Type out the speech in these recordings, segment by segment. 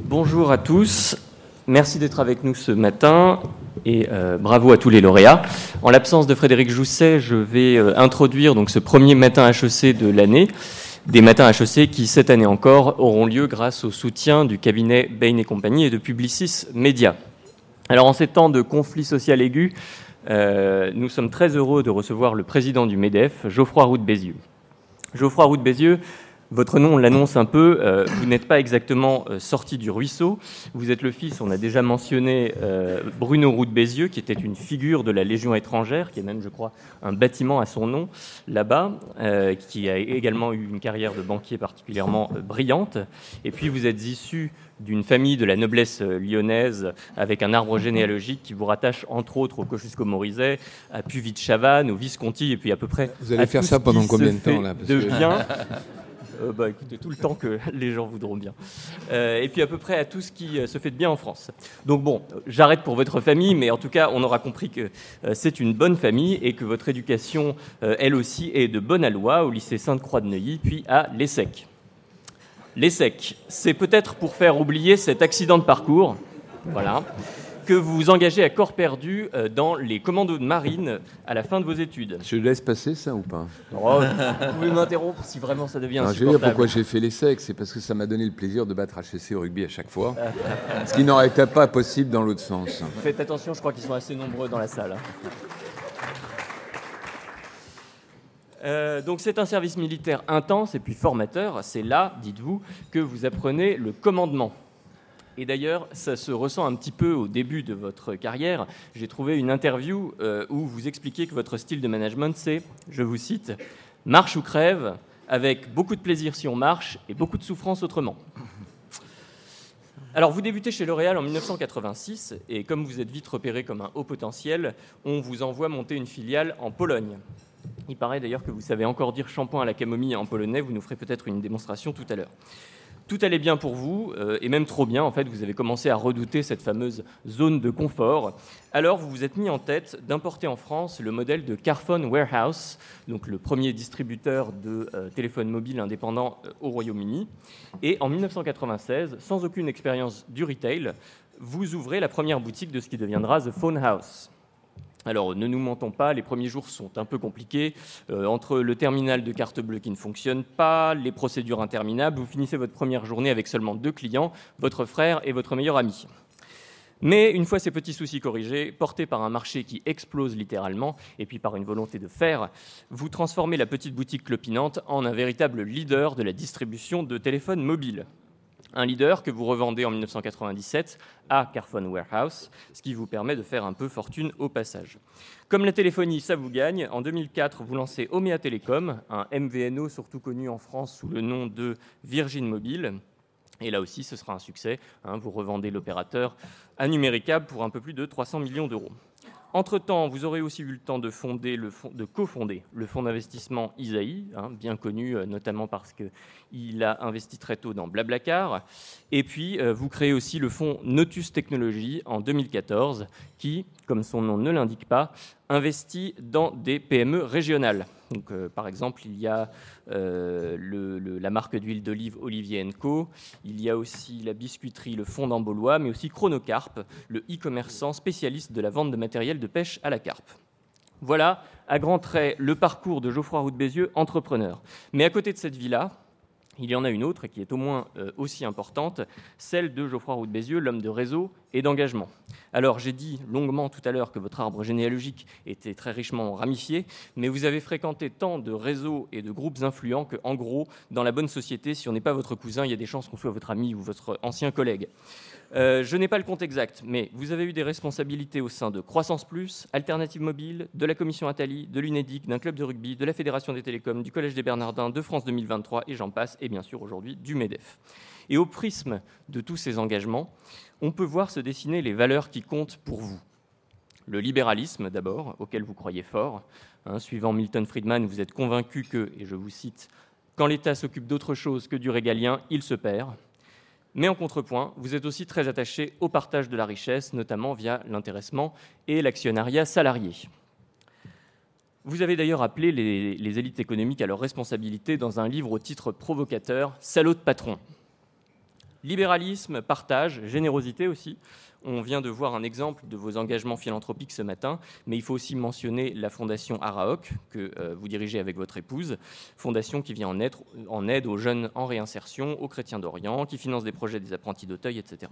Bonjour à tous, merci d'être avec nous ce matin et euh, bravo à tous les lauréats. En l'absence de Frédéric Jousset, je vais euh, introduire donc ce premier matin HEC de l'année, des matins HEC qui cette année encore auront lieu grâce au soutien du cabinet Bain et compagnie et de Publicis Media. Alors en ces temps de conflit social aigu, euh, nous sommes très heureux de recevoir le président du MEDEF, Geoffroy Roux de Bézieux. Geoffroy Roux de Bézieux, votre nom, on l'annonce un peu, euh, vous n'êtes pas exactement euh, sorti du ruisseau, vous êtes le fils, on a déjà mentionné euh, Bruno Roux de Bézieux, qui était une figure de la Légion étrangère, qui a même, je crois, un bâtiment à son nom là-bas, qui a également eu une carrière de banquier particulièrement brillante. Et puis vous êtes issu d'une famille de la noblesse lyonnaise avec un arbre généalogique qui vous rattache entre autres au Kosciusko-Morizet, à Puvis de Chavannes, au Visconti, et puis à peu près Vous allez à faire ça pendant combien de temps, là Parce De que- bien. Euh, bah, tout le temps que les gens voudront bien. Euh, et puis à peu près à tout ce qui euh, se fait de bien en France. Donc bon, j'arrête pour votre famille, mais en tout cas, on aura compris que c'est une bonne famille et que votre éducation, elle aussi, est de bonne aloi au lycée Sainte-Croix de Neuilly, puis à l'ESSEC. L'ESSEC, c'est peut-être pour faire oublier cet accident de parcours, voilà, que vous vous engagez à corps perdu euh, dans les commandos de marine à la fin de vos études. Je laisse passer ça ou pas? Oh, vous pouvez m'interrompre si vraiment ça devient Non, Je vais dire insupportable. pourquoi j'ai fait l'essai, c'est parce que ça m'a donné le plaisir de battre HEC au rugby à chaque fois. ce qui n'aurait été pas possible dans l'autre sens. Faites attention, je crois qu'ils sont assez nombreux dans la salle. hein. Euh, donc c'est un service militaire intense et puis formateur. C'est là, dites-vous, que vous apprenez le commandement. Et d'ailleurs, ça se ressent un petit peu au début de votre carrière. J'ai trouvé une interview euh, où vous expliquez que votre style de management, c'est, je vous cite, marche ou crève, avec beaucoup de plaisir si on marche et beaucoup de souffrance autrement. Alors, vous débutez chez L'Oréal en 1986, et comme vous êtes vite repéré comme un haut potentiel, on vous envoie monter une filiale en Pologne. Il paraît d'ailleurs que vous savez encore dire shampoing à la camomille en polonais, vous nous ferez peut-être une démonstration tout à l'heure. Tout allait bien pour vous, euh, et même trop bien, en fait, vous avez commencé à redouter cette fameuse zone de confort. Alors, vous vous êtes mis en tête d'importer en France le modèle de Carphone Warehouse, donc le premier distributeur de euh, téléphones mobiles indépendants euh, au Royaume-Uni. Et en 1996, sans aucune expérience du retail, vous ouvrez la première boutique de ce qui deviendra The Phone House. Alors, ne nous mentons pas, les premiers jours sont un peu compliqués. Euh, entre le terminal de carte bleue qui ne fonctionne pas, les procédures interminables, vous finissez votre première journée avec seulement deux clients, votre frère et votre meilleur ami. Mais une fois ces petits soucis corrigés, portés par un marché qui explose littéralement, et puis par une volonté de faire, vous transformez la petite boutique clopinante en un véritable leader de la distribution de téléphones mobiles. Un leader que vous revendez en 1997 à Carphone Warehouse, ce qui vous permet de faire un peu fortune au passage. Comme la téléphonie, ça vous gagne, en 2004, vous lancez Omea Telecom, un MVNO surtout connu en France sous le nom de Virgin Mobile. Et là aussi, ce sera un succès. hein, vous revendez l'opérateur à Numéricable pour un peu plus de 300 millions d'euros. Entre-temps, vous aurez aussi eu le temps de, fonder le fond- de cofonder le fonds d'investissement Isaïe, hein, bien connu euh, notamment parce qu'il a investi très tôt dans Blablacar. Et puis, euh, vous créez aussi le fonds Notus Technologies en 2014, qui, comme son nom ne l'indique pas, investit dans des PME régionales. Euh, par exemple, il y a euh, la marque d'huile d'olive Olivier Co. Il y a aussi la biscuiterie Le Fond d'Ambolois, mais aussi Chronocarp, le e-commerçant spécialiste de la vente de matériel de pêche à la carpe. Voilà, à grands traits, le parcours de Geoffroy Roux de Bézieux, entrepreneur. Mais à côté de cette vie-là, il y en a une autre qui est au moins euh, aussi importante, celle de Geoffroy Roux de Bézieux, l'homme de réseau et d'engagement. Alors, j'ai dit longuement tout à l'heure que votre arbre généalogique était très richement ramifié, mais vous avez fréquenté tant de réseaux et de groupes influents que, en gros, dans la bonne société, si on n'est pas votre cousin, il y a des chances qu'on soit votre ami ou votre ancien collègue. Euh, je n'ai pas le compte exact, mais vous avez eu des responsabilités au sein de Croissance Plus, Alternative Mobile, de la Commission Attali, de l'UNEDIC, d'un club de rugby, de la Fédération des télécoms, du Collège des Bernardins, de France 2023 et j'en passe, et bien sûr aujourd'hui du MEDEF. Et au prisme de tous ces engagements, on peut voir se dessiner les valeurs qui comptent pour vous. Le libéralisme, d'abord, auquel vous croyez fort. Hein, suivant Milton Friedman, vous êtes convaincu que, et je vous cite, quand l'État s'occupe d'autre chose que du régalien, il se perd. Mais en contrepoint, vous êtes aussi très attaché au partage de la richesse, notamment via l'intéressement et l'actionnariat salarié. Vous avez d'ailleurs appelé les, élites économiques à leur responsabilité dans un livre au titre provocateur Salaud de patron. Libéralisme, partage, générosité aussi. On vient de voir un exemple de vos engagements philanthropiques ce matin, mais il faut aussi mentionner la fondation Araok, que euh, vous dirigez avec votre épouse, fondation qui vient en en aide aux jeunes en réinsertion, aux chrétiens d'Orient, qui finance des projets des apprentis d'Auteuil, etc.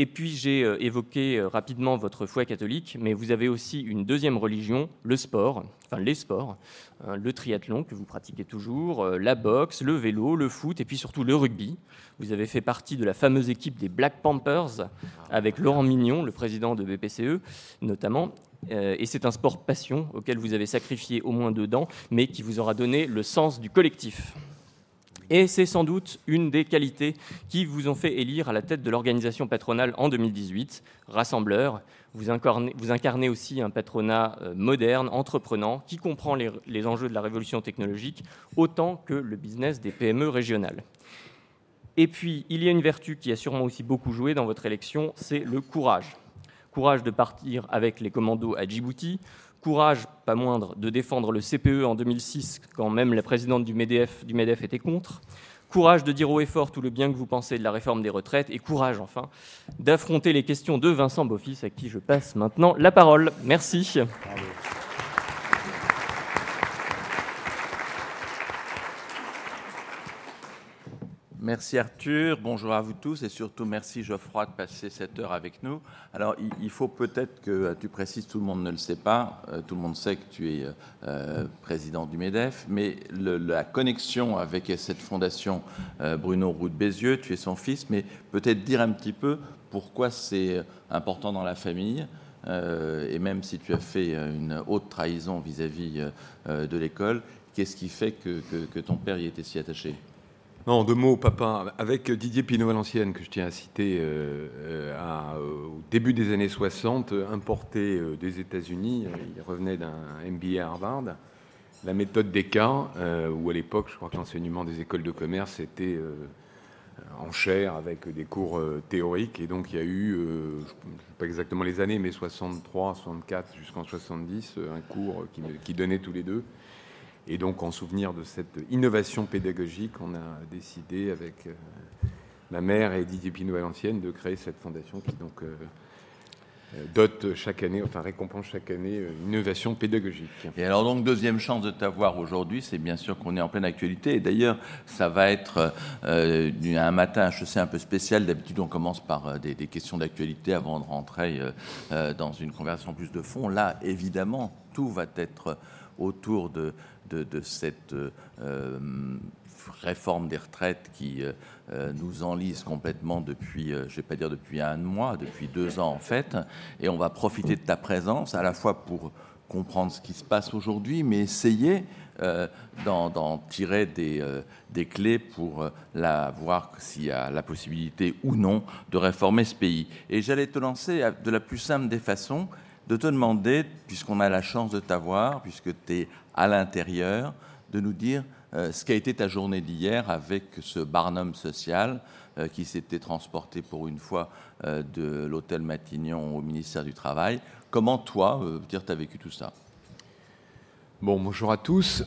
Et puis j'ai euh, évoqué euh, rapidement votre foi catholique, mais vous avez aussi une deuxième religion, le sport, enfin les sports, hein, le triathlon que vous pratiquez toujours, euh, la boxe, le vélo, le foot et puis surtout le rugby. Vous avez fait partie de la fameuse équipe des Black Panthers avec Laurent Mignon, le président de BPCE notamment. Et c'est un sport passion auquel vous avez sacrifié au moins deux dents, mais qui vous aura donné le sens du collectif. Et c'est sans doute une des qualités qui vous ont fait élire à la tête de l'organisation patronale en 2018, rassembleur. Vous incarnez, aussi un patronat euh, moderne, entreprenant, qui comprend les, les enjeux de la révolution technologique autant que le business des PME régionales. Et puis, il y a une vertu qui a sûrement aussi beaucoup joué dans votre élection, c'est le courage. Courage de partir avec les commandos à Djibouti, Courage, pas moindre, de défendre le CPE en 2006 quand même la présidente du MEDEF, du MEDEF était contre. Courage de dire haut et fort tout le bien que vous pensez de la réforme des retraites. Et courage, enfin, d'affronter les questions de Vincent Beaufils, à qui je passe maintenant la parole. Merci. Merci Arthur, bonjour à vous tous et surtout merci Geoffroy de passer cette heure avec nous. Alors il faut peut-être que euh, tu précises, tout le monde ne le sait pas, euh, tout le monde sait que tu es euh, président du MEDEF, mais la connexion avec cette fondation Bruno Roux de Bézieux, tu es son fils, mais peut-être dire un petit peu pourquoi c'est important dans la famille. et même si tu as fait une haute trahison vis-à-vis de l'école, qu'est-ce qui fait que, que ton père y était si attaché? Non, deux mots, papa. Avec Didier Pinot-Valenciennes, que je tiens à citer, euh, euh, au début des années 60, importé euh, des États-Unis, il revenait d'un MBA à Harvard, la méthode des cas, où à l'époque, je crois que l'enseignement des écoles de commerce était en chair avec des cours théoriques. Et donc, il y a eu, je ne sais pas exactement les années, mais 63, 64 jusqu'en 70, un cours qui donnait tous les deux. Et donc, en souvenir de cette innovation pédagogique, on a décidé avec euh, ma mère et Didier Pinot à de créer cette fondation qui donc euh, dote chaque année, enfin récompense chaque année une innovation pédagogique. Et alors donc deuxième chance de t'avoir aujourd'hui, c'est bien sûr qu'on est en pleine actualité. Et d'ailleurs, ça va être un matin sais, un peu spécial. D'habitude, on commence par des, questions d'actualité avant de rentrer dans une conversation plus de fond. Là, évidemment, tout va être autour de, cette euh, réforme des retraites qui euh, nous enlise complètement depuis, euh, je ne vais pas dire depuis un mois, depuis deux ans en fait. Et on va profiter de ta présence à la fois pour comprendre ce qui se passe aujourd'hui, mais essayer d'en tirer des, clés pour voir s'il y a la possibilité ou non de réformer ce pays. Et j'allais te lancer de la plus simple des façons, de te demander, puisqu'on a la chance de t'avoir, puisque tu es à l'intérieur, de nous dire euh, ce qu'a été ta journée d'hier avec ce Barnum social euh, qui s'était transporté pour une fois euh, de l'hôtel Matignon au ministère du Travail. Comment toi, dire, tu as vécu tout ça? Bon, bonjour à tous.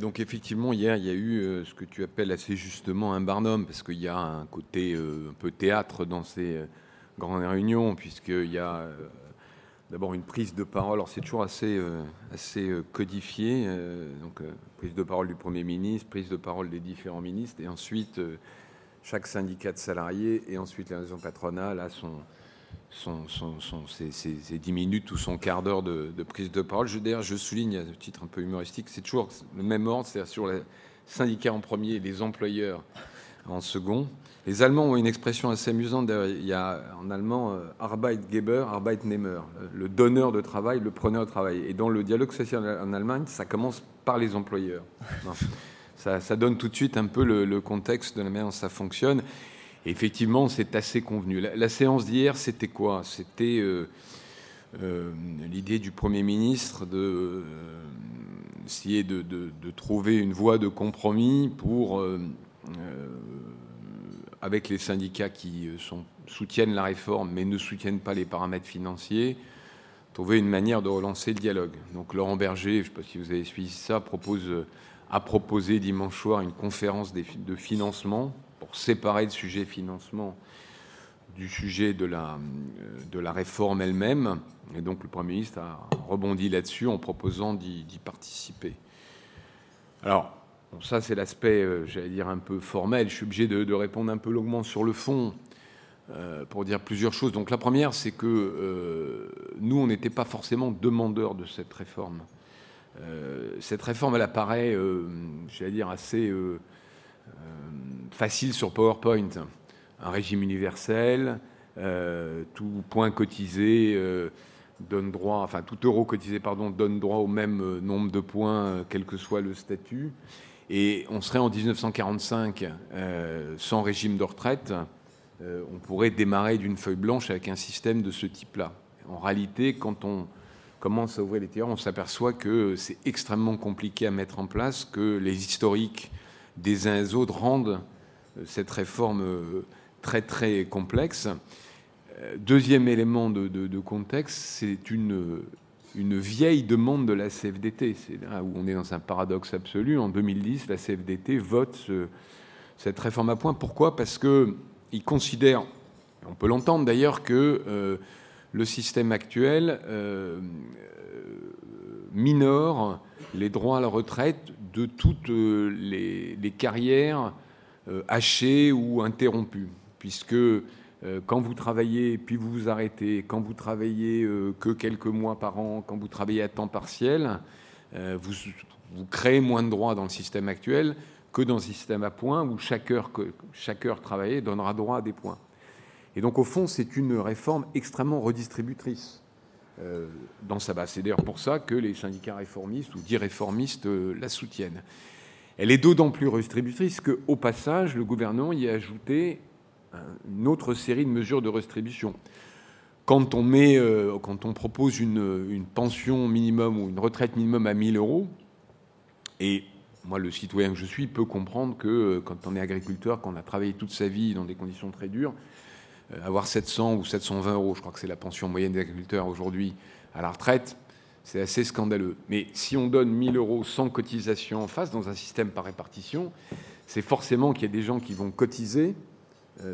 donc effectivement, hier, il y a eu ce que tu appelles assez justement un Barnum, parce qu'il y a un côté un peu théâtre dans ces grandes réunions, puisqu'il y a d'abord une prise de parole. Alors c'est toujours assez, euh, euh, codifié. Euh, donc prise de parole du Premier ministre, prise de parole des différents ministres, et ensuite chaque syndicat de salariés, et ensuite la maison patronale a ses, 10 minutes ou son quart d'heure de, prise de parole. D'ailleurs, je souligne à titre un peu humoristique, c'est toujours le même ordre, c'est-à-dire sur les syndicats en premier les employeurs en second. Les Allemands ont une expression assez amusante. Il y a en allemand euh, Arbeitgeber, Arbeitnehmer, le donneur de travail, le preneur de travail. Et dans le dialogue social en Allemagne, ça commence par les employeurs. Ça, donne tout de suite un peu le, contexte de la manière dont ça fonctionne. Et effectivement, c'est assez convenu. La, séance d'hier, c'était quoi? C'était euh, euh, l'idée du Premier ministre de essayer de, trouver une voie de compromis pour avec les syndicats qui euh, soutiennent la réforme mais ne soutiennent pas les paramètres financiers trouver une manière de relancer le dialogue. Donc Laurent Berger, je ne sais pas si vous avez suivi ça, propose, a proposé dimanche soir une conférence de financement pour séparer le sujet financement du sujet de la, de la réforme elle-même. Et donc le Premier ministre a rebondi là-dessus en proposant d'y participer. Alors, ça c'est l'aspect, euh, j'allais dire, un peu formel. Je suis obligé de, répondre un peu longuement sur le fond euh, pour dire plusieurs choses. Donc la première, c'est que euh, nous, on n'était pas forcément demandeurs de cette réforme. cette réforme, elle apparaît, j'allais dire, assez facile sur PowerPoint. Un régime universel, tout point cotisé donne droit, enfin tout euro cotisé pardon donne droit au même nombre de points, quel que soit le statut. Et on serait en 1945 euh, sans régime de retraite, euh, on pourrait démarrer d'une feuille blanche avec un système de ce type-là. En réalité, quand on commence à ouvrir les tiroirs, on s'aperçoit que c'est extrêmement compliqué à mettre en place, que les historiques des uns et des autres rendent euh, cette réforme très très complexe. Deuxième élément de, de contexte, c'est une une vieille demande de la CFDT. C'est là où on est dans un paradoxe absolu. En 2010, la CFDT vote cette réforme à point. Pourquoi? Parce qu'ils considèrent, on peut l'entendre d'ailleurs, que euh, le système actuel euh, minore les droits à la retraite de toutes euh, les, les carrières hachées ou interrompues, puisque quand vous travaillez, puis vous vous arrêtez, quand vous travaillez euh, que quelques mois par an, quand vous travaillez à temps partiel, euh, vous, créez moins de droits dans le système actuel que dans le système à points où chaque heure, chaque heure travaillée donnera droit à des points. Et donc au fond, c'est une réforme extrêmement redistributrice dans sa base. C'est d'ailleurs pour ça que les syndicats réformistes ou dits réformistes la soutiennent. Elle est d'autant plus redistributrice qu'au passage, le gouvernement y a ajouté une autre série de mesures de redistribution. Quand on, met, euh, quand on propose une, pension minimum ou une retraite minimum à 1000 euros, et moi, le citoyen que je suis, peut comprendre que euh, quand on est agriculteur, qu'on a travaillé toute sa vie dans des conditions très dures, euh, avoir 700 ou 720 euros, je crois que c'est la pension moyenne des agriculteurs aujourd'hui à la retraite, c'est assez scandaleux. Mais si on donne 1000 euros sans cotisation en face, dans un système par répartition, c'est forcément qu'il y a des gens qui vont cotiser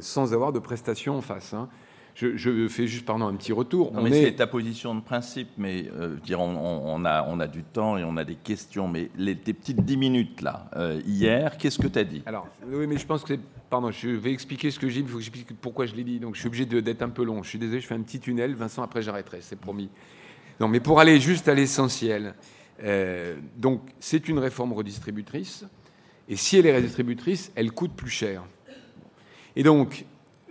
sans avoir de prestations en face. Hein. Je, fais juste pardon, un petit retour. on est... C'est ta position de principe, mais euh, dire, on, a, on a du temps et on a des questions. Mais les, tes petites 10 minutes là, euh, hier, qu'est-ce que tu as dit? Alors, oui, mais je pense que. Pardon, je vais expliquer ce que j'ai dit, il faut que j'explique pourquoi je l'ai dit. Donc, je suis obligé d'être un peu long. Je suis désolé, je fais un petit tunnel. Vincent, après, j'arrêterai, c'est promis. Non, mais pour aller juste à l'essentiel. donc, c'est une réforme redistributrice. Et si elle est redistributrice, elle coûte plus cher. Et donc,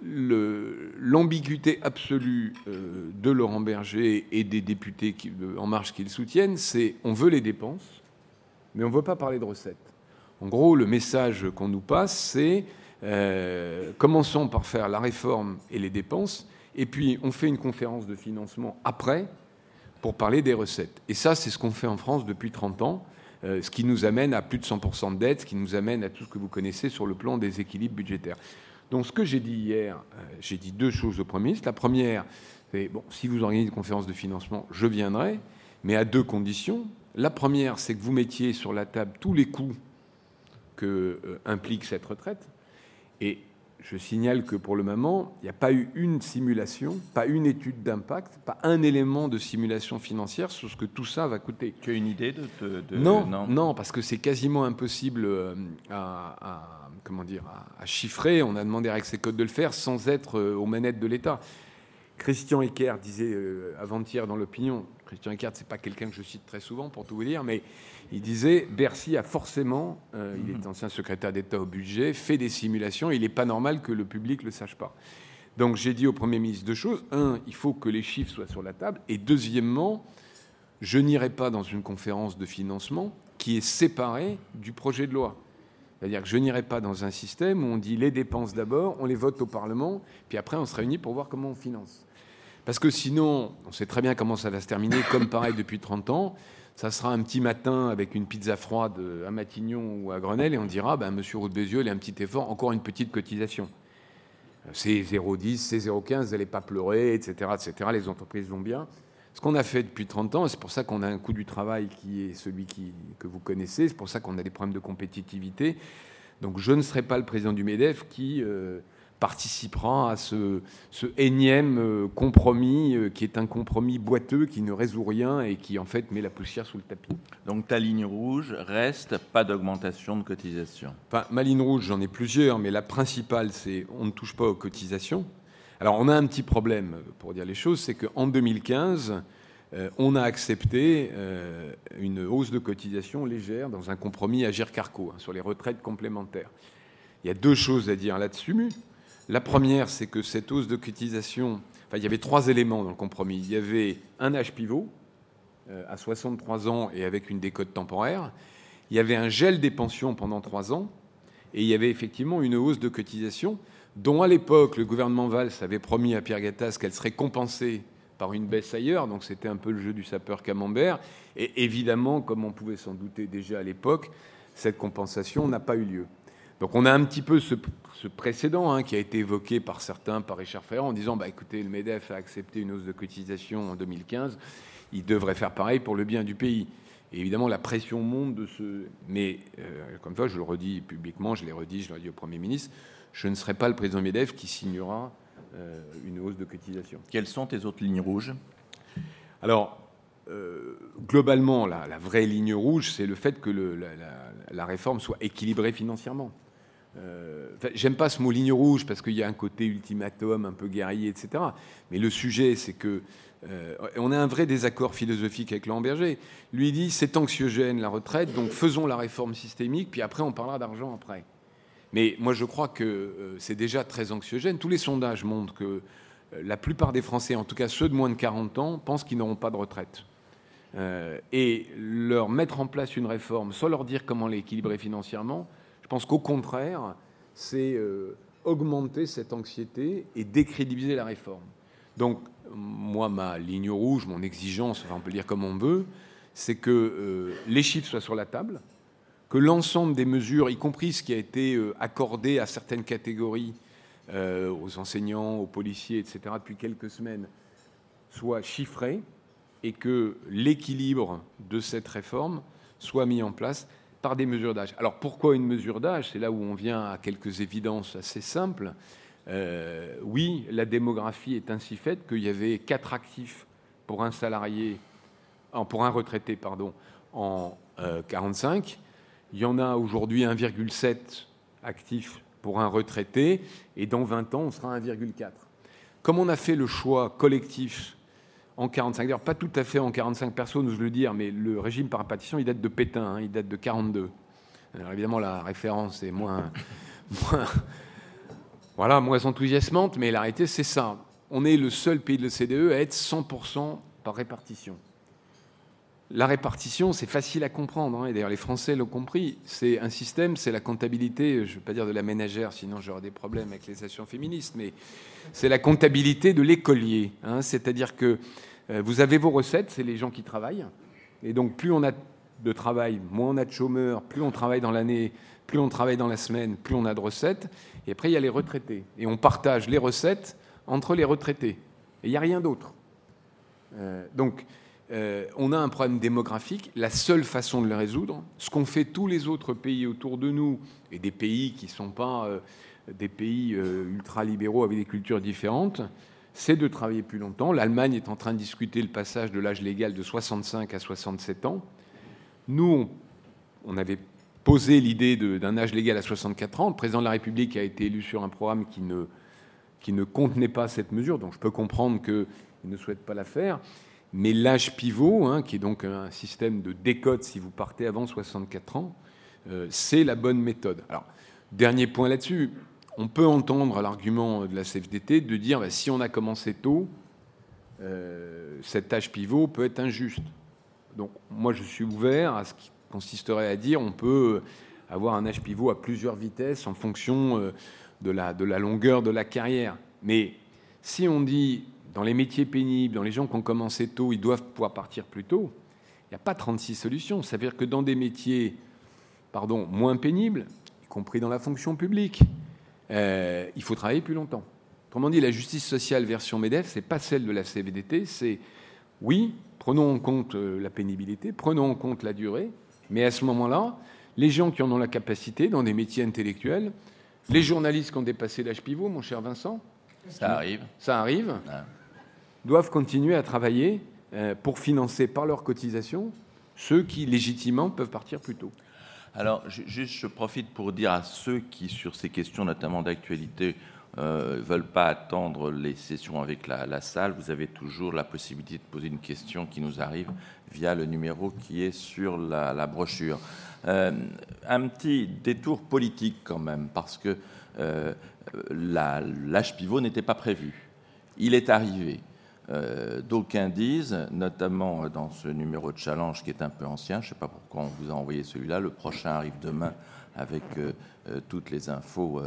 l'ambiguïté absolue euh, de Laurent Berger et des députés En Marche qui le soutiennent, c'est on veut les dépenses, mais on ne veut pas parler de recettes. En gros, le message qu'on nous passe, c'est euh, commençons par faire la réforme et les dépenses, et puis on fait une conférence de financement après pour parler des recettes. Et ça, c'est ce qu'on fait en France depuis 30 ans, euh, ce qui nous amène à plus de 100% de dette, ce qui nous amène à tout ce que vous connaissez sur le plan des équilibres budgétaires. Donc ce que j'ai dit hier, euh, j'ai dit deux choses au Premier ministre. La première, c'est, bon, si vous organisez une conférence de financement, je viendrai, mais à deux conditions. La première, c'est que vous mettiez sur la table tous les coûts que euh, implique cette retraite. Et je signale que pour le moment, il n'y a pas eu une simulation, pas une étude d'impact, pas un élément de simulation financière sur ce que tout ça va coûter. Tu as une idée de, non, non, parce que c'est quasiment impossible euh, à, comment dire à, chiffrer. On a demandé à Rex Code de le faire sans être euh, aux manettes de l'État. Christian Eckert disait euh, avant-hier dans l'opinion, Christian Eckert, c'est pas quelqu'un que je cite très souvent pour tout vous dire, mais il disait Bercy a forcément, euh, il est ancien secrétaire d'État au budget, fait des simulations. Il n'est pas normal que le public le sache pas. Donc j'ai dit au Premier ministre deux choses. Un, il faut que les chiffres soient sur la table. Et deuxièmement, je n'irai pas dans une conférence de financement qui est séparée du projet de loi. C'est-à-dire que je n'irai pas dans un système où on dit les dépenses d'abord, on les vote au Parlement, puis après on se réunit pour voir comment on finance. Parce que sinon, on sait très bien comment ça va se terminer, comme pareil depuis 30 ans. Ça sera un petit matin avec une pizza froide à Matignon ou à Grenelle et on dira, ben, monsieur Roux de Bézieux, il a un petit effort, encore une petite cotisation. C'est 0,10, c'est 0,15, vous n'allez pas pleurer, etc., etc. Les entreprises vont bien. Ce qu'on a fait depuis 30 ans, c'est pour ça qu'on a un coût du travail qui est celui que vous connaissez, c'est pour ça qu'on a des problèmes de compétitivité. Donc je ne serai pas le président du MEDEF qui euh, participera à ce, ce énième euh, compromis euh, qui est un compromis boiteux qui ne résout rien et qui en fait met la poussière sous le tapis. Donc ta ligne rouge reste pas d'augmentation de cotisation. Enfin, ma ligne rouge, j'en ai plusieurs, mais la principale, c'est on ne touche pas aux cotisations. Alors on a un petit problème, pour dire les choses, c'est qu'en 2015, euh, on a accepté euh, une hausse de cotisation légère dans un compromis à Gercarco hein, sur les retraites complémentaires. Il y a deux choses à dire là-dessus. La première, c'est que cette hausse de cotisation, enfin, il y avait trois éléments dans le compromis. Il y avait un âge pivot euh, à 63 ans et avec une décote temporaire. Il y avait un gel des pensions pendant trois ans. Et il y avait effectivement une hausse de cotisation dont à l'époque le gouvernement Valls avait promis à Pierre Gattaz qu'elle serait compensée par une baisse ailleurs, donc c'était un peu le jeu du sapeur camembert. Et évidemment, comme on pouvait s'en douter déjà à l'époque, cette compensation n'a pas eu lieu. Donc on a un petit peu ce, précédent hein, qui a été évoqué par certains, par Richard Ferrand, en disant bah, écoutez, le MEDEF a accepté une hausse de cotisation en 2015, il devrait faire pareil pour le bien du pays. Et évidemment, la pression monte de ce. Mais, euh, comme ça, je le redis publiquement, je l'ai redit, je l'ai dit au Premier ministre, je ne serai pas le président MEDEF qui signera euh, une hausse de cotisation. Quelles sont tes autres lignes rouges? Alors, euh, globalement, la, vraie ligne rouge, c'est le fait que la, réforme soit équilibrée financièrement. Euh, J'aime pas ce mot ligne rouge parce qu'il y a un côté ultimatum, un peu guerrier, etc. Mais le sujet, c'est que euh, on a un vrai désaccord philosophique avec Lamberger. Lui dit c'est anxiogène la retraite, donc faisons la réforme systémique, puis après on parlera d'argent après. Mais moi, je crois que euh, c'est déjà très anxiogène. Tous les sondages montrent que la plupart des Français, en tout cas ceux de moins de 40 ans, pensent qu'ils n'auront pas de retraite. Et leur mettre en place une réforme, sans leur dire comment l'équilibrer financièrement, pense qu'au contraire, c'est augmenter cette anxiété et décrédibiliser la réforme. Donc, moi, ma ligne rouge, mon exigence, on peut le dire comme on veut, c'est que les chiffres soient sur la table, que l'ensemble des mesures, y compris ce qui a été euh, accordé à certaines catégories, euh, aux enseignants, aux policiers, etc., depuis quelques semaines, soit chiffré et que l'équilibre de cette réforme soit mis en place par des mesures d'âge. Alors pourquoi une mesure d'âge? C'est là où on vient à quelques évidences assez simples. Euh, oui, la démographie est ainsi faite qu'il y avait quatre actifs pour un salarié, pour un retraité, pardon, en 45 il y en a aujourd'hui 1,7 actifs pour un retraité, et dans 20 ans, on sera 1,4. Comme on a fait le choix collectif en 45, d'ailleurs pas tout à fait en 45 personnes, nous le dire, mais le régime par répartition, il date de Pétain, hein, il date de 42. Alors évidemment, la référence est moins, voilà, moins enthousiasmante, mais la réalité, c'est ça. On est le seul pays de l'OCDE à être 100% par répartition. La répartition, c'est facile à comprendre, hein, et d'ailleurs les Français l'ont compris. C'est un système, c'est la comptabilité, je ne veux pas dire de la ménagère, sinon j'aurais des problèmes avec les actions féministes, mais c'est la comptabilité de l'écolier. Hein. C'est-à-dire que vous avez vos recettes, c'est les gens qui travaillent, et donc plus on a de travail, moins on a de chômeurs, plus on travaille dans l'année, plus on travaille dans la semaine, plus on a de recettes. Et après, il y a les retraités. Et on partage les recettes entre les retraités. Et il n'y a rien d'autre. Euh, donc, euh, on a un problème démographique. La seule façon de le résoudre, ce qu'ont fait tous les autres pays autour de nous, et des pays qui ne sont pas euh, des pays euh, ultra-libéraux avec des cultures différentes, c'est de travailler plus longtemps. L'Allemagne est en train de discuter le passage de l'âge légal de 65 à 67 ans. Nous, on, avait posé l'idée d'un âge légal à 64 ans. Le président de la République a été élu sur un programme qui ne, qui ne contenait pas cette mesure, donc je peux comprendre qu'il ne souhaite pas la faire. Mais l'âge pivot, hein, qui est donc un système de décote si vous partez avant 64 ans, euh, c'est la bonne méthode. Alors, dernier point là-dessus, on peut entendre l'argument de la CFDT de dire bah, si on a commencé tôt, euh, cet âge pivot peut être injuste. Donc, moi, je suis ouvert à ce qui consisterait à dire on peut avoir un âge pivot à plusieurs vitesses en fonction euh, de la, de la longueur de la carrière. Mais si on dit dans les métiers pénibles, dans les gens qui ont commencé tôt, ils doivent pouvoir partir plus tôt. Il n'y a pas 36 solutions. Ça veut dire que dans des métiers pardon, moins pénibles, y compris dans la fonction publique, euh, il faut travailler plus longtemps. Autrement dit, la justice sociale version MEDEF, ce n'est pas celle de la CVDT, c'est oui, prenons en compte la pénibilité, prenons en compte la durée, mais à ce moment-là, les gens qui en ont la capacité dans des métiers intellectuels, les journalistes qui ont dépassé l'âge pivot, mon cher Vincent, ça arrive, ça arrive, doivent continuer à travailler pour financer par leurs cotisations ceux qui légitimement peuvent partir plus tôt. Alors, juste, je profite pour dire à ceux qui, sur ces questions, notamment d'actualité, euh, veulent pas attendre les sessions avec la, salle, vous avez toujours la possibilité de poser une question qui nous arrive via le numéro qui est sur la, brochure. Euh, un petit détour politique quand même, parce que euh, l'âge pivot n'était pas prévu. Il est arrivé. Euh, d'aucuns disent, notamment dans ce numéro de challenge qui est un peu ancien, je ne sais pas pourquoi on vous a envoyé celui-là, le prochain arrive demain avec euh, euh, toutes les infos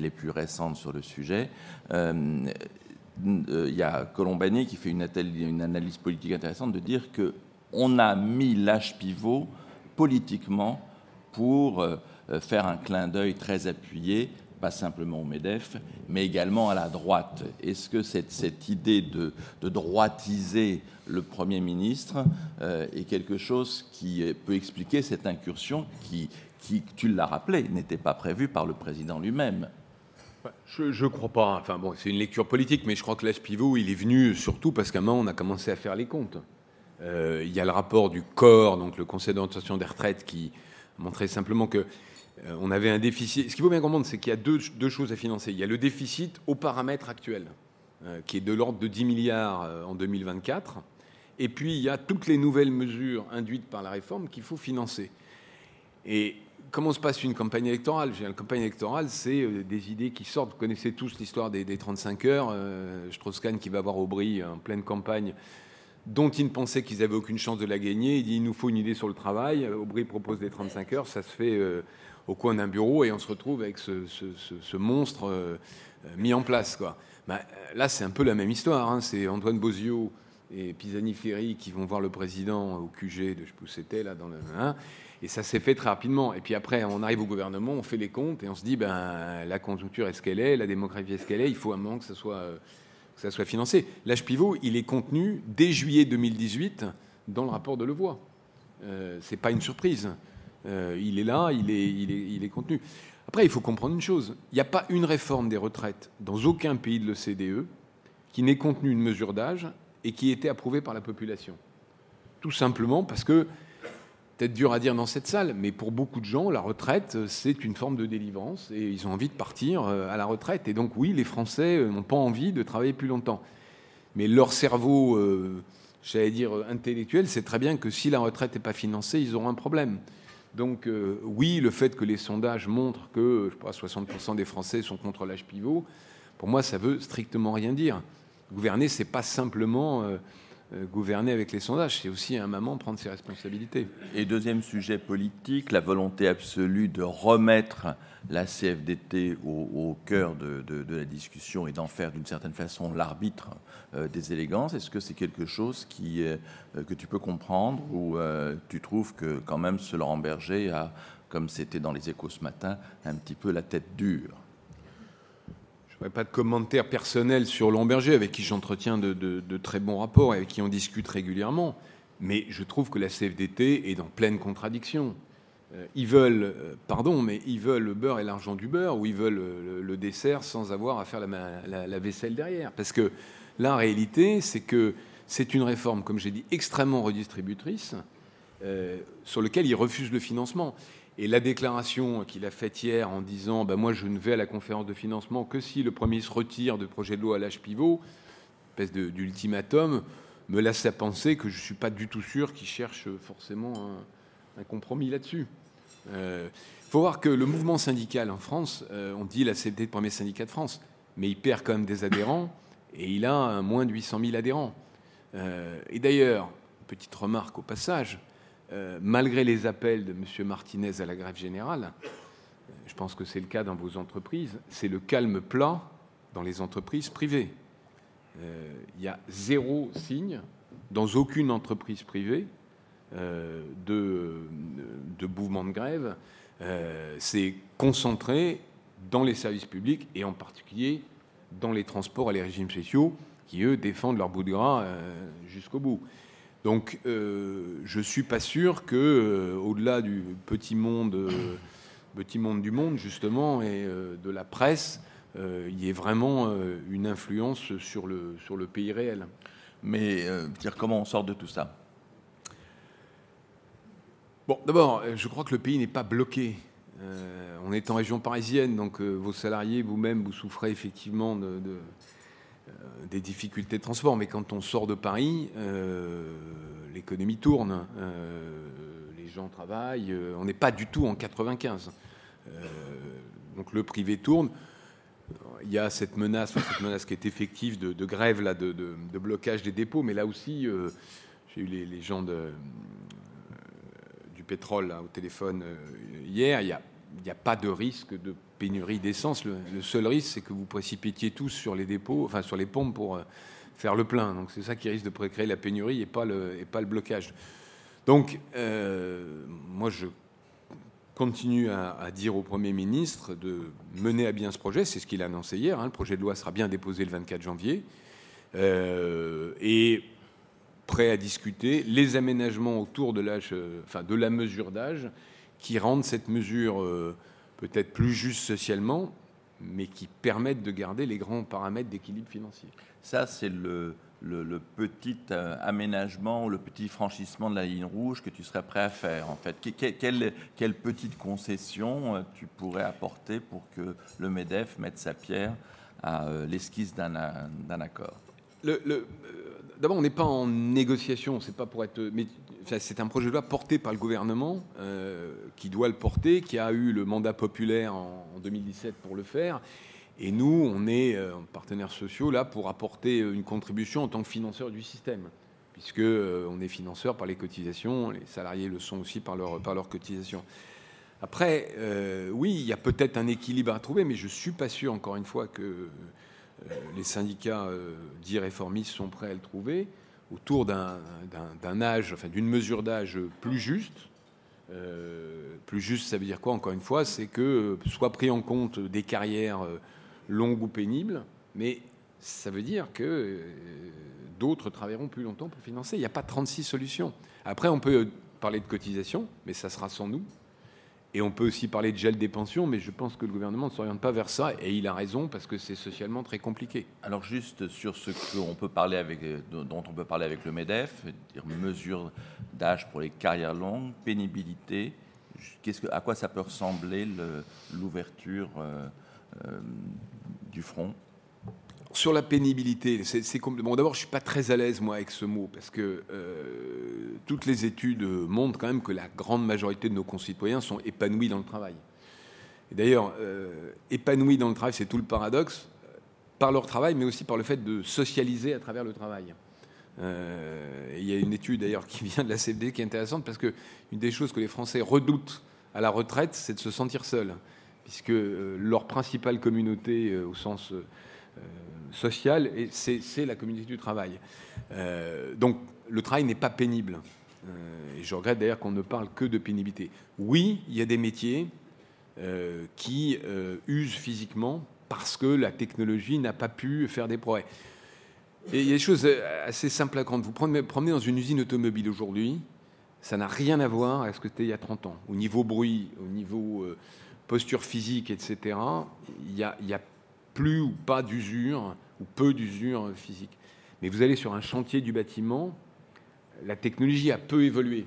les plus récentes sur le sujet. Il y a Colombani qui fait une, une, analyse politique intéressante de dire que on a mis l'âge pivot politiquement pour faire un clin d'œil très appuyé pas simplement au MEDEF, mais également à la droite. Est-ce que cette, cette idée de, droitiser le Premier ministre euh, est quelque chose qui peut expliquer cette incursion qui, qui tu l'as rappelé, n'était pas prévue par le président lui-même? Je ne crois pas. Enfin bon, c'est une lecture politique, mais je crois que l'âge pivot, il est venu surtout parce qu'à un moment, on a commencé à faire les comptes. Euh, il y a le rapport du corps, donc le Conseil d'orientation des retraites, qui montrait simplement que on avait un déficit. Ce qu'il faut bien comprendre, c'est qu'il y a deux, choses à financer. Il y a le déficit au paramètre actuel, euh, qui est de l'ordre de 10 milliards euh, en 2024. Et puis, il y a toutes les nouvelles mesures induites par la réforme qu'il faut financer. Et comment se passe une campagne électorale? Une campagne électorale, c'est des idées qui sortent. Vous connaissez tous l'histoire des, 35 heures. Strauss-Kahn qui va voir Aubry en pleine campagne dont ils ne pensaient qu'ils avaient aucune chance de la gagner. Il dit il nous faut une idée sur le travail. Aubry propose des 35 heures. Ça se fait au coin d'un bureau et on se retrouve avec ce, monstre euh, mis en place. Bah, là, c'est un peu la même histoire. Hein. C'est Antoine Bozio et Pisani-Ferry qui vont voir le président au QG de je sais c'était là dans le hein, et ça s'est fait très rapidement. Et puis après, on arrive au gouvernement, on fait les comptes et on se dit ben la conjoncture est ce qu'elle est, la démographie est ce qu'elle est. Il faut un moment que ça soit que ça soit financé. L'âge pivot, il est contenu dès juillet 2018 dans le rapport de Levoix. Euh, c'est pas une surprise. Euh, il est là, il est, il, est, contenu. Après, il faut comprendre une chose. Il n'y a pas une réforme des retraites dans aucun pays de l'OCDE qui n'ait contenu une mesure d'âge et qui ait été approuvée par la population. Tout simplement parce que, peut-être dur à dire dans cette salle, mais pour beaucoup de gens, la retraite, c'est une forme de délivrance et ils ont envie de partir euh, à la retraite. Et donc, oui, les Français euh, n'ont pas envie de travailler plus longtemps. Mais leur cerveau, j'allais dire intellectuel, c'est très bien que si la retraite n'est pas financée, ils auront un problème. Donc euh, oui, le fait que les sondages montrent que je sais 60% des Français sont contre l'âge pivot, pour moi, ça veut strictement rien dire. Gouverner, c'est pas simplement euh, euh, gouverner avec les sondages, c'est aussi à un moment prendre ses responsabilités. Et deuxième sujet politique, la volonté absolue de remettre la CFDT au, cœur de, la discussion et d'en faire d'une certaine façon l'arbitre euh, des élégances. Est-ce que c'est quelque chose euh, que tu peux comprendre ou tu trouves que quand même ce Laurent Berger a, comme c'était dans les échos ce matin, un petit peu la tête dure? Pas de commentaires personnels sur Lomberger, avec qui j'entretiens de, très bons rapports et avec qui on discute régulièrement. Mais je trouve que la CFDT est dans pleine contradiction. Euh, ils veulent, euh, pardon, mais ils veulent le beurre et l'argent du beurre, ou ils veulent le, dessert sans avoir à faire la, vaisselle derrière. Parce que la réalité, c'est que c'est une réforme, comme j'ai dit, extrêmement redistributrice, euh, sur laquelle ils refusent le financement. Et la déclaration qu'il a faite hier en disant ben Moi, je ne vais à la conférence de financement que si le Premier se retire du projet de loi à l'âge pivot, espèce d'ultimatum, me laisse à penser que je ne suis pas du tout sûr qu'il cherche forcément un, compromis là-dessus. Il euh, faut voir que le mouvement syndical en France, euh, on dit la CFD le premier syndicat de France, mais il perd quand même des adhérents et il a moins de 800 000 adhérents. Euh, et d'ailleurs, petite remarque au passage, euh, malgré les appels de M. Martinez à la grève générale, euh, je pense que c'est le cas dans vos entreprises, c'est le calme plat dans les entreprises privées. Euh, il y a zéro signe dans aucune entreprise privée de, de, mouvement de grève. c'est concentré dans les services publics et en particulier dans les transports et les régimes sociaux qui eux défendent leur bout de gras euh, jusqu'au bout. Donc, euh, je suis pas sûr que, euh, au-delà du petit monde, euh, petit monde du monde justement et euh, de la presse, il y ait vraiment une influence sur le sur le pays réel. Mais dire comment on sort de tout ça? Bon, d'abord, je crois que le pays n'est pas bloqué. On est en région parisienne, donc vos salariés, vous-même, vous souffrez effectivement de, de, des difficultés de transport. Mais quand on sort de Paris, euh, l'économie tourne, euh, les gens travaillent. euh, on n'est pas du tout en 95. Euh, donc le privé tourne. Il y a cette menace, cette menace qui est effective de, grève, là, de, blocage des dépôts. Mais là aussi, euh, j'ai eu les, gens du pétrole au téléphone euh, hier, il n'y a pas de risque de pénurie d'essence. Le, seul risque, c'est que vous précipitiez tous sur les dépôts, enfin sur les pompes pour euh, faire le plein. Donc c'est ça qui risque de créer la pénurie et pas le, et pas le blocage. Donc euh, moi je continue à, dire au Premier ministre de mener à bien ce projet. C'est ce qu'il a annoncé hier. hein. Le projet de loi sera bien déposé le 24 janvier. Euh, et prêt à discuter les aménagements autour de l'âge, enfin de la mesure d'âge, qui rendent cette mesure peut-être plus juste socialement, mais qui permettent de garder les grands paramètres d'équilibre financier. Ça, c'est le, petit euh, aménagement, le petit franchissement de la ligne rouge que tu serais prêt à faire, en fait. Que- que- quelle, petite concession euh, tu pourrais apporter pour que le MEDEF mette sa pierre à euh, l'esquisse d'un accord? Euh, D'abord, on n'est pas en négociation, c'est pas pour être, mais c'est un projet de loi porté par le gouvernement euh, qui doit le porter, qui a eu le mandat populaire en, en 2017 pour le faire. Et nous, on est euh, partenaires sociaux là pour apporter une contribution en tant que financeur du système, puisque on est financeur par les cotisations, les salariés le sont aussi par leur par leurs cotisations. Après, oui, il y a peut-être un équilibre à trouver, mais je suis pas sûr, encore une fois, que les syndicats euh, dits réformistes sont prêts à le trouver autour d'un âge, enfin d'une mesure d'âge plus juste. Euh, plus juste, ça veut dire quoi Encore une fois, c'est que euh, soit pris en compte des carrières euh, longues ou pénibles, mais ça veut dire que euh, d'autres travailleront plus longtemps pour financer. Il n'y a pas 36 solutions. Après, on peut parler de cotisation, mais ça sera sans nous. Et on peut aussi parler de gel des pensions, mais je pense que le gouvernement ne s'oriente pas vers ça, et il a raison, parce que c'est socialement très compliqué. Alors juste sur ce qu'on peut parler avec, euh, dont on peut parler avec le MEDEF, dire mesure d'âge pour les carrières longues, pénibilité, qu'est-ce que, à quoi ça peut ressembler le- l'ouverture euh, euh, du front? Sur la pénibilité, c'est c'est compl- bon. D'abord, je suis pas très à l'aise moi avec ce mot parce que euh, toutes les études montrent quand même que la grande majorité de nos concitoyens sont épanouis dans le travail. Et D'ailleurs, euh, épanouis dans le travail, c'est tout le paradoxe euh, par leur travail, mais aussi par le fait de socialiser à travers le travail. Euh, il y a une étude d'ailleurs qui vient de la CFD qui est intéressante parce que une des choses que les Français redoutent à la retraite, c'est de se sentir seuls, puisque leur principale communauté au sens social, c'est la communauté du travail. Donc le travail n'est pas pénible. Euh, je regrette d'ailleurs qu'on ne parle que de pénibilité. Oui, il y a des métiers euh, qui euh, usent physiquement parce que la technologie n'a pas pu faire des progrès. Et il y a des choses assez simples à comprendre. Vous promenez, promenez dans une usine automobile aujourd'hui, ça n'a rien à voir avec ce que c'était il y a 30 ans. Au niveau bruit, au niveau posture physique, etc., il y a, a plus ou pas d'usure, ou peu d'usure physique. Mais vous allez sur un chantier du bâtiment, la technologie a peu évolué.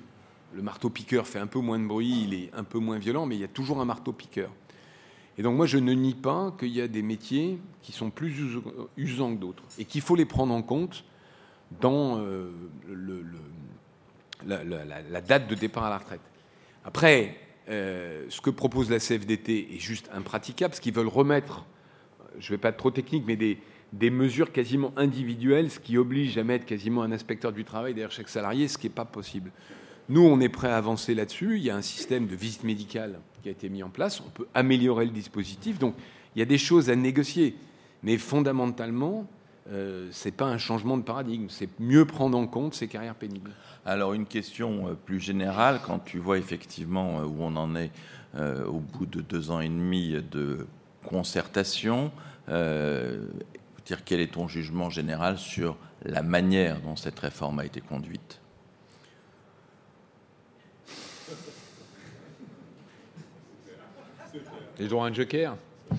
Le marteau-piqueur fait un peu moins de bruit, il est un peu moins violent, mais il y a toujours un marteau-piqueur. Et donc moi, je ne nie pas qu'il y a des métiers qui sont plus us- usants que d'autres, et qu'il faut les prendre en compte dans euh, la date de départ à la retraite. Après, euh, ce que propose la CFDT est juste impraticable, parce qu'ils veulent remettre, je ne vais pas être trop technique, mais des, des mesures quasiment individuelles, ce qui oblige à mettre quasiment un inspecteur du travail derrière chaque salarié, ce qui n'est pas possible. Nous, on est prêt à avancer là-dessus. Il y a un système de visite médicale qui a été mis en place. On peut améliorer le dispositif. Donc, il y a des choses à négocier. Mais fondamentalement, euh, ce n'est pas un changement de paradigme. C'est mieux prendre en compte ces carrières pénibles. Alors une question euh, plus générale, quand tu vois effectivement euh, où on en est euh, au bout de deux ans et demi de concertation, Dire quel est ton jugement général sur la manière dont cette réforme a été conduite Les droits un joker?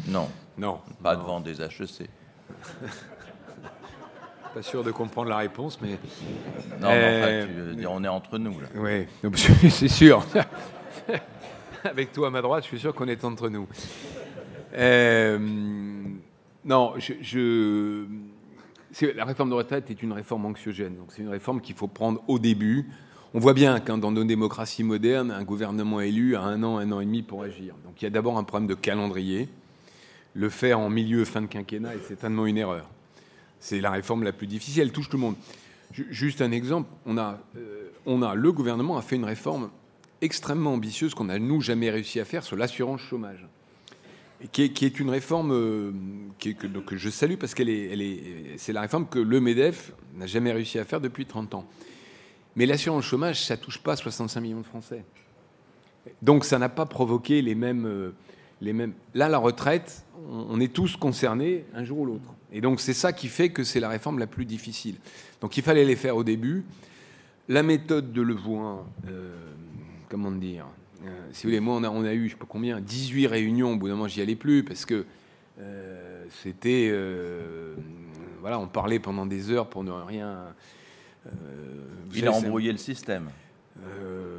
Non. Non. Pas non. devant des HEC. Pas sûr de comprendre la réponse, mais. Non, mais Euh, enfin, tu veux dire, on est entre nous, là. Oui, c'est sûr. Avec toi à ma droite, je suis sûr qu'on est entre nous. Euh, non, je, je- la réforme de retraite est une réforme anxiogène. Donc c'est une réforme qu'il faut prendre au début. On voit bien qu'un dans nos démocraties modernes, un gouvernement élu a un an, un an et demi pour agir. Donc il y a d'abord un problème de calendrier. Le faire en milieu, fin de quinquennat est certainement une erreur. C'est la réforme la plus difficile. Elle touche tout le monde. Ju- Juste un exemple, euh, on a, le gouvernement a fait une réforme extrêmement ambitieuse qu'on n'a, nous, jamais réussi à faire sur l'assurance chômage. Qui, est, une réforme euh, que, je salue parce qu'elle est, c'est la réforme que le MEDEF n'a jamais réussi à faire depuis 30 ans. Mais l'assurance chômage, ça touche pas 65 millions de Français. Donc ça n'a pas provoqué les mêmes, euh, les mêmes. Là, la retraite, on, est tous concernés un jour ou l'autre. Et donc c'est ça qui fait que c'est la réforme la plus difficile. Donc il fallait les faire au début. La méthode de Levoin, euh, comment dire Si vous voulez, moi on a, on a eu, je sais pas combien, 18 réunions. Au bout d'un moment, j'y allais plus parce que euh, c'était, euh, voilà, on parlait pendant des heures pour ne rien. euh, Il savez, a embrouillé le système. euh,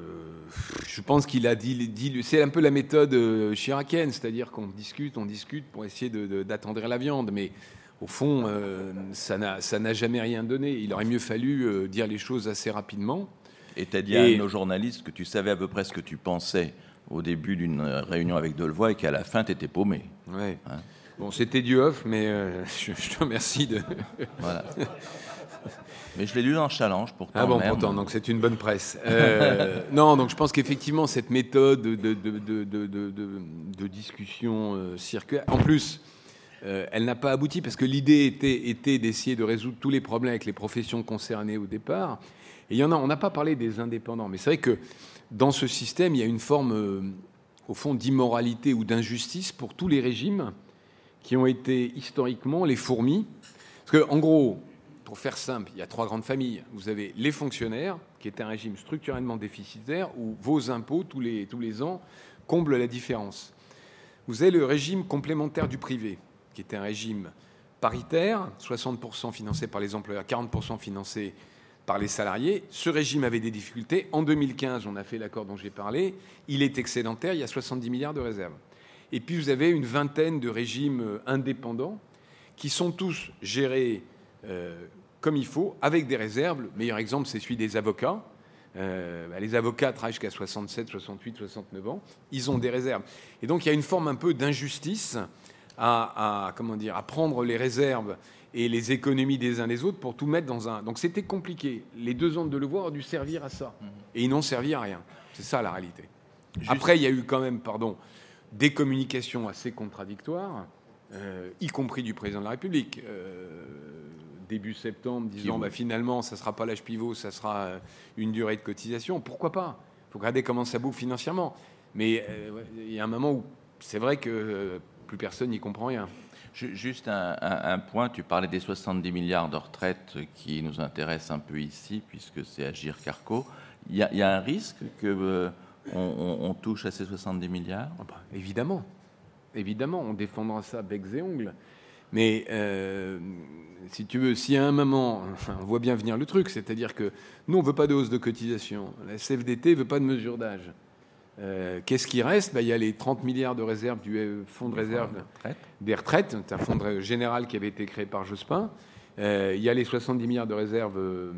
je pense qu'il a dit, dit- c'est un peu la méthode euh, chiracienne, c'est-à-dire qu'on discute, on discute pour essayer d'attendrir la viande, mais au fond, euh, ça n'a jamais rien donné. Il aurait mieux fallu euh, dire les choses assez rapidement. Et tu as dit Et- à nos journalistes que tu savais à peu près ce que tu pensais au début d'une réunion avec Delevoye et qu'à la fin, tu étais paumé. Ouais. Hein. Bon, c'était du off, mais euh, je, je te remercie de. Voilà. Mais je l'ai lu dans le challenge pourtant. Ah bon, pourtant, donc c'est une bonne presse. Euh, non, donc je pense qu'effectivement, cette méthode de, de, de, de, de- de- de discussion euh, circulaire, en plus, euh, elle n'a pas abouti parce que l'idée était, était d'essayer de résoudre tous les problèmes avec les professions concernées au départ. Il y en a, on n'a pas parlé des indépendants, mais c'est vrai que dans ce système, il y a une forme, euh, au fond, d'immoralité ou d'injustice pour tous les régimes qui ont été historiquement les fourmis. Parce que, en gros, pour faire simple, il y a trois grandes familles. Vous avez les fonctionnaires, qui est un régime structurellement déficitaire, où vos impôts, tous les, tous les ans, comblent la différence. Vous avez le régime complémentaire du privé, qui est un régime paritaire, 60% financé par les employeurs, 40% financé par les salariés. Ce régime avait des difficultés. En 2015, on a fait l'accord dont j'ai parlé. Il est excédentaire, il y a 70 milliards de réserves. Et puis vous avez une vingtaine de régimes euh, indépendants qui sont tous gérés euh, comme il faut, avec des réserves. Le meilleur exemple, c'est celui des avocats. Euh, bah, les avocats travaillent jusqu'à 67, 68, 69 ans. Ils ont des réserves. Et donc, il y a une forme un peu d'injustice à, comment dire, à prendre les réserves et les économies des uns des autres pour tout mettre dans un. Donc, c'était compliqué. Les deux ans de Levoix ont dû servir à ça. Et ils n'ont servi à rien. C'est ça la réalité. Après, il y a eu quand même, pardon, des communications assez contradictoires, euh, y compris du président de la République. Euh, début septembre, disant bah, finalement, ça ne sera pas l'âge pivot, ça sera euh, une durée de cotisation. Pourquoi pas? Il faut regarder comment ça bouffe financièrement. Mais euh, il y a un moment où c'est vrai que plus personne n'y comprend rien. Ju- Juste un, point, tu parlais des 70 milliards de retraite qui nous intéressent un peu ici, puisque c'est Agir Carco. Il y, a- un risque que euh, on, touche à ces 70 milliards? Ah bah, évidemment, évidemment, on défendra ça becs et ongles. Mais euh, si tu veux, si à un moment, on voit bien venir le truc, c'est-à-dire que nous, on ne veut pas de hausse de cotisation. La CFDT ne veut pas de mesure d'âge. Euh, Qu'est-ce qui reste? Ben, Il y a les 30 milliards de réserve du euh, fonds de réserve Retraite. des retraites, c'est un fonds de général qui avait été créé par Jospin. Euh, il y a les 70 milliards de réserve euh,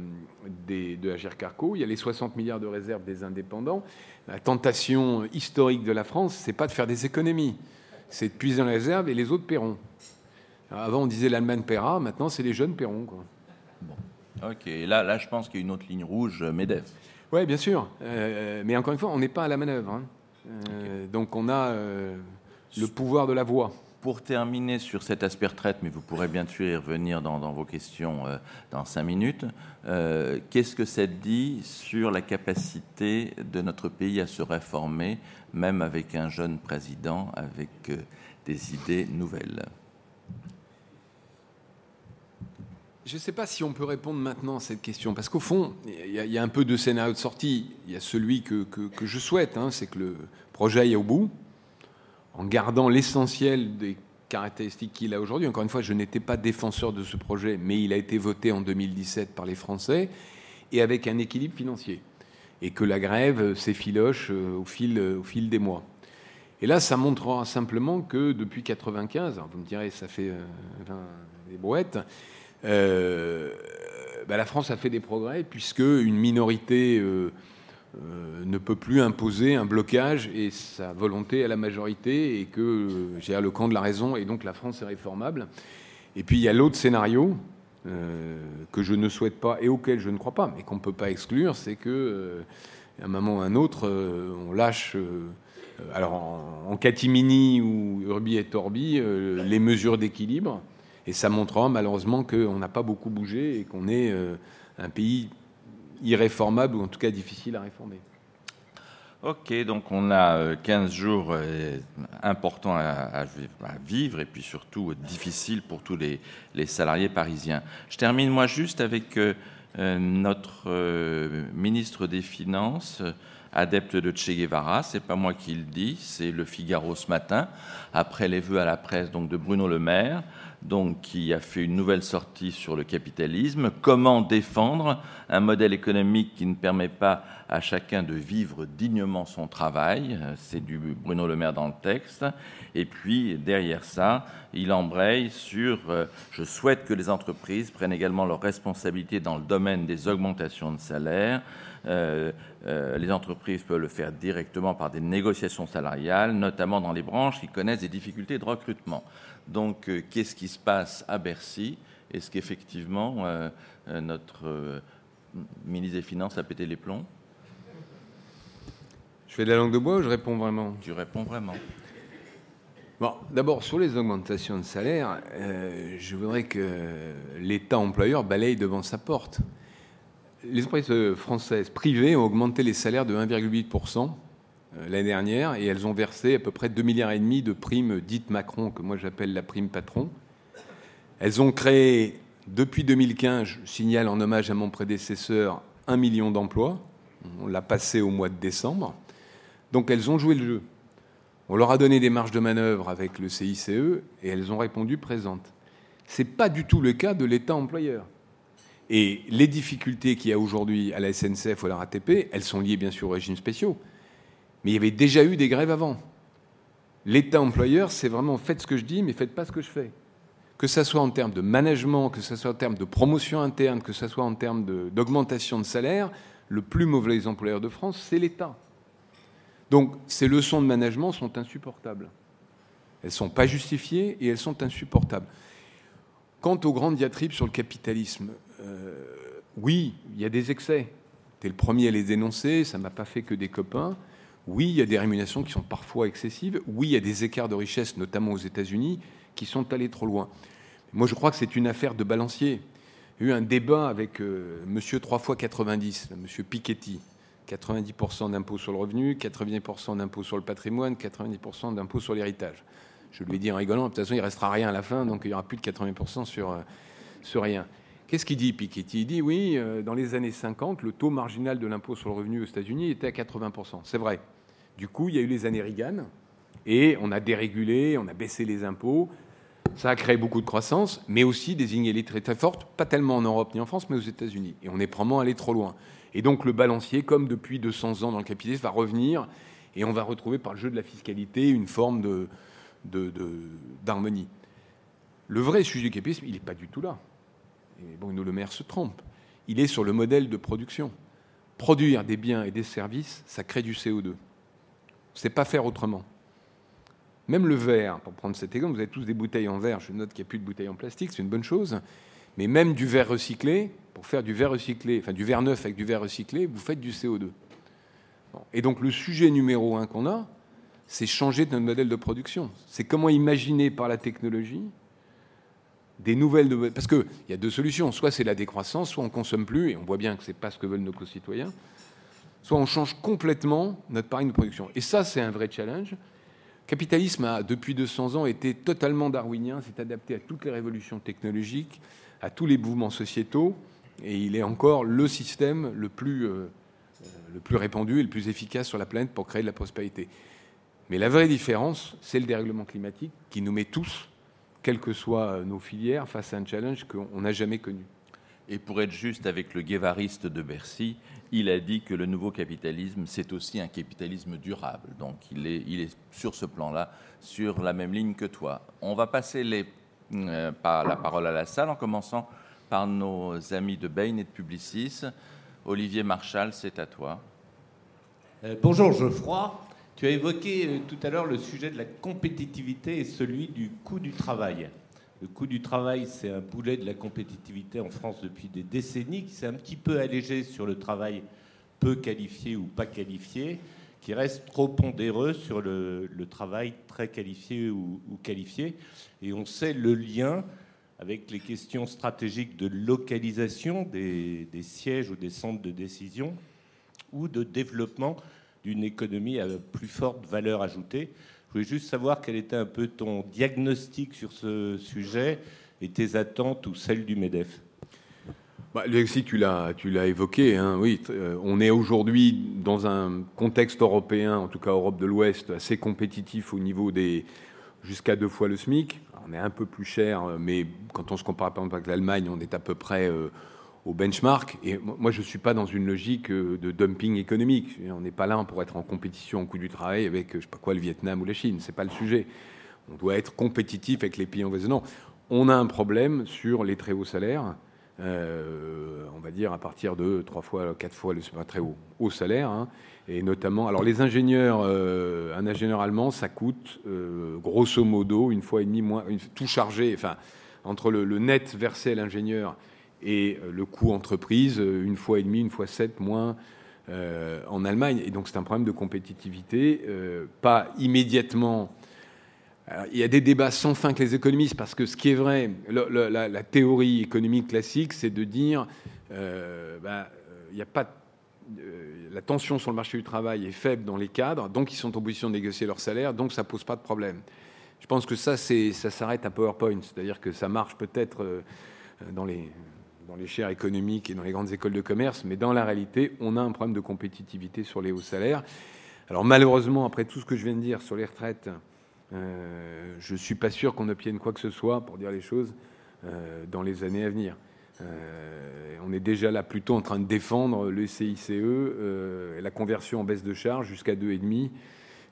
des, de Agir Carco, il y a les 60 milliards de réserve des indépendants. La tentation historique de la France, c'est pas de faire des économies, c'est de puiser dans les réserves et les autres paieront. Alors, avant, on disait l'Allemagne paiera, maintenant, c'est les jeunes paieront. Quoi. Ok, là, là, je pense qu'il y a une autre ligne rouge, euh, MEDEF. Oui, bien sûr. Euh, mais encore une fois, on n'est pas à la manœuvre. hein. Euh, Donc, on a euh, le pouvoir de la voix. Pour terminer sur cet aspect retraite, mais vous pourrez bien sûr y revenir dans, dans vos questions euh, dans cinq minutes, euh, qu'est-ce que ça dit sur la capacité de notre pays à se réformer, même avec un jeune président, avec euh, des idées nouvelles? Je ne sais pas si on peut répondre maintenant à cette question, parce qu'au fond, il y, a un peu de scénario de sortie. Il y a celui que, que, je souhaite, hein, c'est que le projet aille au bout, en gardant l'essentiel des caractéristiques qu'il a aujourd'hui. Encore une fois, je n'étais pas défenseur de ce projet, mais il a été voté en 2017 par les Français, et avec un équilibre financier. Et que la grève s'effiloche euh, au fil, au fil des mois. Et là, ça montrera simplement que depuis 95, vous me direz, ça fait euh, des brouettes, bah, la France a fait des progrès puisque une minorité euh, ne peut plus imposer un blocage et sa volonté à la majorité et que j'ai le camp de la raison et donc la France est réformable. Et puis il y a l'autre scénario que je ne souhaite pas et auquel je ne crois pas, mais qu'on ne peut pas exclure, c'est que un moment ou à un autre, on lâche euh, alors en, catimini ou urbi et torbi, euh, les mesures d'équilibre. Et ça montrera malheureusement qu'on n'a pas beaucoup bougé et qu'on est euh, un pays irréformable ou en tout cas difficile à réformer. Ok, donc on a 15 jours importants à, vivre et puis surtout difficiles pour tous les, salariés parisiens. Je termine moi juste avec notre ministre des Finances adepte de Che Guevara. C'est pas moi qui le dis, c'est le Figaro ce matin, après les vœux à la presse donc de Bruno Le Maire, donc qui a fait une nouvelle sortie sur le capitalisme. Comment défendre un modèle économique qui ne permet pas à chacun de vivre dignement son travail? C'est du Bruno Le Maire dans le texte. Et puis derrière ça, il embraye sur euh, je souhaite que les entreprises prennent également leurs responsabilités dans le domaine des augmentations de salaire les entreprises peuvent le faire directement par des négociations salariales, notamment dans les branches qui connaissent des difficultés de recrutement. Donc, euh, qu'est-ce qui se passe à Bercy? Est-ce qu'effectivement notre ministre des Finances a pété les plombs? Je fais de la langue de bois ou je réponds vraiment? Tu réponds vraiment. Bon, d'abord, sur les augmentations de salaire, je voudrais que l'État employeur balaye devant sa porte les entreprises françaises privées ont augmenté les salaires de 1,8% euh, l'année dernière et elles ont versé à peu près 2,5 milliards et demi de primes dites Macron, que moi j'appelle la prime patron. Elles ont créé, depuis 2015, je signale en hommage à mon prédécesseur, un million d'emplois. On l'a passé au mois de décembre. Donc elles ont joué le jeu. On leur a donné des marges de manœuvre avec le CICE et elles ont répondu présentes. Ce n'est pas du tout le cas de l'État employeur. Et les difficultés qu'il y a aujourd'hui à la SNCF ou à la RATP, elles sont liées bien sûr aux régimes spéciaux. Mais il y avait déjà eu des grèves avant. L'État employeur, c'est vraiment faites ce que je dis, mais faites pas ce que je fais. Que ce soit en termes de management, que ce soit en termes de promotion interne, que ce soit en termes d'augmentation de, salaire, le plus mauvais employeur de France, c'est l'État. Donc ces leçons de management sont insupportables. Elles ne sont pas justifiées et elles sont insupportables. Quant aux grandes diatribes sur le capitalisme, euh, oui, il y a des excès. Tu es le premier à les dénoncer, ça ne m'a pas fait que des copains. Oui, il y a des rémunérations qui sont parfois excessives. Oui, il y a des écarts de richesse, notamment aux États-Unis, qui sont allés trop loin. Moi, je crois que c'est une affaire de balancier. Il y a eu un débat avec euh, monsieur 3 fois 90, monsieur Piketty. 90% d'impôt sur le revenu, 90% d'impôt sur le patrimoine, 90% d'impôt sur l'héritage. Je lui ai dit en rigolant, de toute façon, il restera rien à la fin, donc il n'y aura plus de 80% sur, euh, sur rien. Qu'est-ce qu'il dit, Piketty? Il dit oui, euh, dans les années 50, le taux marginal de l'impôt sur le revenu aux États-Unis était à 80%. C'est vrai. Du coup, il y a eu les années Reagan et on a dérégulé, on a baissé les impôts. Ça a créé beaucoup de croissance, mais aussi des inégalités très fortes, pas tellement en Europe ni en France, mais aux États-Unis. Et on est probablement allé trop loin. Et donc le balancier, comme depuis 200 ans dans le capitalisme, va revenir et on va retrouver par le jeu de la fiscalité une forme d'harmonie. Le vrai sujet du capitalisme, il n'est pas du tout là Bruno Le Maire se trompe, il est sur le modèle de production. Produire des biens et des services, ça crée du CO2. C'est pas faire autrement. Même le verre, pour prendre cet exemple, vous avez tous des bouteilles en verre, je note qu'il n'y a plus de bouteilles en plastique, c'est une bonne chose, mais même du verre recyclé, pour faire du verre recyclé, enfin du verre neuf avec du verre recyclé, vous faites du CO2. Et donc le sujet numéro un qu'on a, c'est changer notre modèle de production. C'est comment imaginer par la technologie des nouvelles. Parce qu'il y a deux solutions. Soit c'est la décroissance, soit on consomme plus, et on voit bien que ce n'est pas ce que veulent nos concitoyens. Soit on change complètement notre pari de production. Et ça, c'est un vrai challenge. Le capitalisme a, depuis 200 ans, été totalement darwinien, s'est adapté à toutes les révolutions technologiques, à tous les mouvements sociétaux et il est encore le système plus, euh, le plus répandu et le plus efficace sur la planète pour créer de la prospérité. Mais la vraie différence, c'est le dérèglement climatique qui nous met tous, quelles que soient nos filières, face à un challenge qu'on n'a jamais connu. Et pour être juste avec le guévariste de Bercy, il a dit que le nouveau capitalisme, c'est aussi un capitalisme durable. Donc il est, il est sur ce plan-là, sur la même ligne que toi. On va passer les, euh, par la parole à la salle en commençant par nos amis de Bain et de Publicis. Olivier Marchal, c'est à toi. Euh, bonjour Geoffroy. Tu as évoqué euh, tout à l'heure le sujet de la compétitivité et celui du coût du travail. Le coût du travail, c'est un boulet de la compétitivité en France depuis des décennies, qui s'est un petit peu allégé sur le travail peu qualifié ou pas qualifié, qui reste trop pondéreux sur le, travail très qualifié ou, ou, qualifié. Et on sait le lien avec les questions stratégiques de localisation des, sièges ou des centres de décision ou de développement d'une économie à plus forte valeur ajoutée. Je voulais juste savoir quel était un peu ton diagnostic sur ce sujet et tes attentes ou celles du MEDEF. Bah, Alexis, tu l'as, tu l'as évoqué. Hein, oui, euh, on est aujourd'hui dans un contexte européen, en tout cas Europe de l'Ouest, assez compétitif au niveau des jusqu'à deux fois le SMIC on est un peu plus cher, euh, mais quand on se compare par exemple avec l'Allemagne, on est à peu près euh, au benchmark. Et moi, je ne suis pas dans une logique euh, de dumping économique. On n'est pas là pour être en compétition au coût du travail avec, je sais pas quoi, le Vietnam ou la Chine. C'est pas le sujet. On doit être compétitif avec les pays environnants. On a un problème sur les très hauts salaires. on va dire à partir de trois fois, quatre fois le très haut, haut salaire. Hein. Et notamment, alors les ingénieurs, euh, un ingénieur allemand, ça coûte euh, grosso modo une fois et demie moins, tout chargé, enfin entre le, net versé à l'ingénieur et euh, le coût entreprise, une fois et demie, une fois sept moins en Allemagne. Et donc c'est un problème de compétitivité, pas immédiatement. il y a des débats sans fin avec les économistes parce que ce qui est vrai, la, théorie économique classique, c'est de dire, bah, il n'y a pas euh, la tension sur le marché du travail est faible dans les cadres, donc ils sont en position de négocier leur salaire, donc ça pose pas de problème. Je pense que ça, ça s'arrête à PowerPoint, c'est-à-dire que ça marche peut-être euh, dans les, dans les chaires économiques et dans les grandes écoles de commerce, mais dans la réalité, on a un problème de compétitivité sur les hauts salaires. Alors malheureusement, après tout ce que je viens de dire sur les retraites, euh, je ne suis pas sûr qu'on obtienne quoi que ce soit, pour dire les choses, dans les années à venir. Euh, on est déjà là plutôt en train de défendre le CICE, euh, la conversion en baisse de charge jusqu'à 2,5.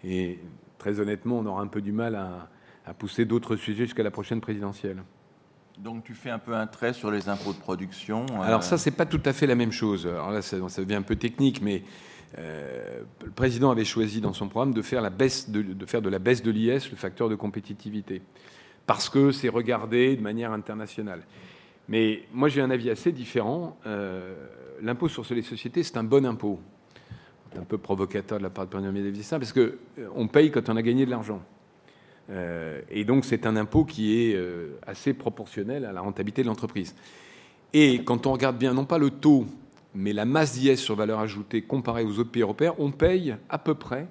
Et très honnêtement, on aura un peu du mal à, pousser d'autres sujets jusqu'à la prochaine présidentielle. Donc tu fais un peu un trait sur les impôts de production. Euh. Alors ça, c'est pas tout à fait la même chose. Alors là, ça, devient un peu technique, mais le président avait choisi dans son programme de faire, la baisse de, faire de la baisse de l'IS le facteur de compétitivité, parce que c'est regardé de manière internationale. Mais moi, j'ai un avis assez différent. Euh, l'impôt sur les sociétés, c'est un bon impôt. C'est un peu provocateur de la part de Premier ministre parce qu'on euh, paye quand on a gagné de l'argent. Euh, et donc, c'est un impôt qui est assez proportionnel à la rentabilité de l'entreprise. Et quand on regarde bien, non pas le taux, mais la masse d'IS sur valeur ajoutée comparée aux autres pays européens, on paye à peu près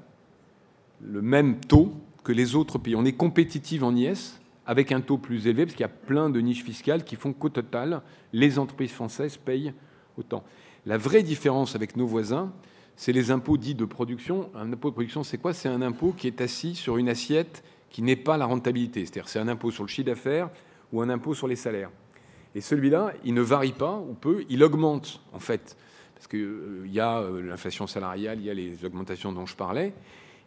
le même taux que les autres pays. On est compétitif en IS, avec un taux plus élevé, parce qu'il y a plein de niches fiscales qui font qu'au total, les entreprises françaises payent autant. La vraie différence avec nos voisins, c'est les impôts dits de production. Un impôt de production, c'est quoi? C'est un impôt qui est assis sur une assiette qui n'est pas la rentabilité. C'est-à-dire c'est un impôt sur le chiffre d'affaires ou un impôt sur les salaires. Et celui-là, il ne varie pas ou peu, il augmente en fait. Parce qu'il euh, y a euh, l'inflation salariale, il y a les augmentations dont je parlais.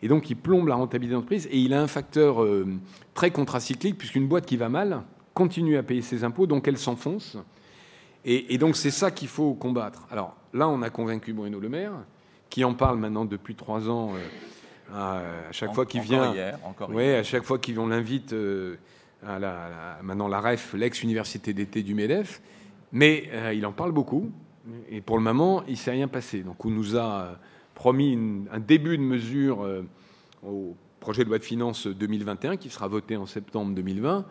Et donc, il plombe la rentabilité d'entreprise et il a un facteur euh, très contracyclique, puisqu'une boîte qui va mal continue à payer ses impôts, donc elle s'enfonce. Et, donc, c'est ça qu'il faut combattre. Alors là, on a convaincu Bruno Le Maire, qui en parle maintenant depuis trois ans. Euh, à, chaque fois qu'il vient, hier, encore ouais, à chaque fois qu'on l'invite euh, à, la, maintenant la REF, l'ex-université d'été du MEDEF, mais il en parle beaucoup. Et pour le moment, il ne s'est rien passé. Donc, on nous a promis un début de mesure euh, au projet de loi de finances 2021 qui sera voté en septembre 2020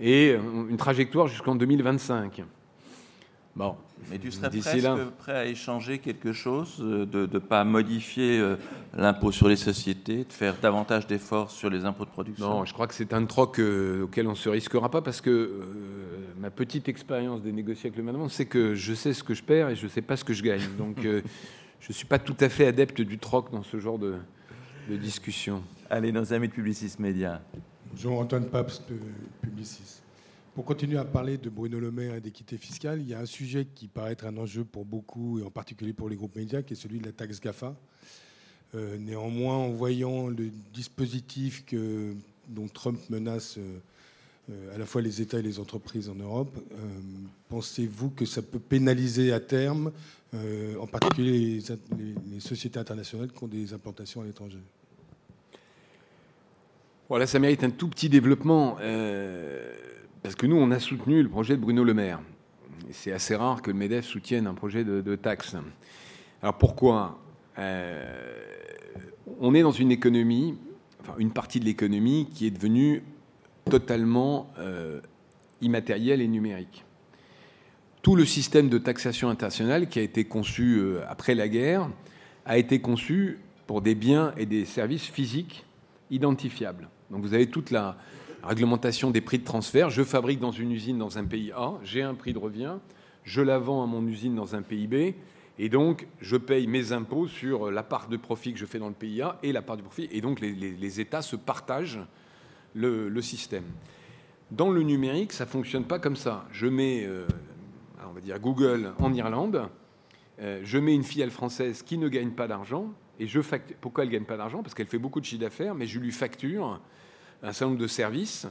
et une trajectoire jusqu'en 2025. Bon, Mais tu serais presque prêt à échanger quelque chose, euh, de ne pas modifier euh, l'impôt sur les sociétés, de faire davantage d'efforts sur les impôts de production? Non, je crois que c'est un troc auquel on ne se risquera pas parce que ma petite expérience des négociations avec le gouvernement, c'est que je sais ce que je perds et je ne sais pas ce que je gagne. Donc, euh, je ne suis pas tout à fait adepte du troc dans ce genre de, de discussion. Allez, nos amis de Publicis Média. Bonjour, Antoine Paps de Publicis. Pour continuer à parler de Bruno Le Maire et d'équité fiscale, il y a un sujet qui paraît être un enjeu pour beaucoup, et en particulier pour les groupes médias, qui est celui de la taxe GAFA. Euh, néanmoins, en voyant le dispositif que, dont Trump menace euh, euh, à la fois les États et les entreprises en Europe, pensez-vous que ça peut pénaliser à terme, en particulier les, les, sociétés internationales qui ont des implantations à l'étranger? Voilà, ça mérite un tout petit développement. Parce que nous, on a soutenu le projet de Bruno Le Maire. C'est assez rare que le MEDEF soutienne un projet de, taxe. Alors pourquoi? Euh, On est dans une économie, enfin une partie de l'économie qui est devenue totalement euh, immatérielle et numérique. Tout le système de taxation internationale qui a été conçu euh, après la guerre a été conçu pour des biens et des services physiques identifiables. Donc vous avez toute la, réglementation des prix de transfert. Je fabrique dans une usine dans un pays A, j'ai un prix de revient, je la vends à mon usine dans un pays B, et donc je paye mes impôts sur la part de profit que je fais dans le pays A et la part du profit, et donc les, États se partagent le, système. Dans le numérique, ça ne fonctionne pas comme ça. Je mets, euh, on va dire Google en Irlande, euh, je mets une filiale française qui ne gagne pas d'argent, et je facture. Pourquoi elle ne gagne pas d'argent? Parce qu'elle fait beaucoup de chiffre d'affaires, mais je lui facture un certain nombre de services,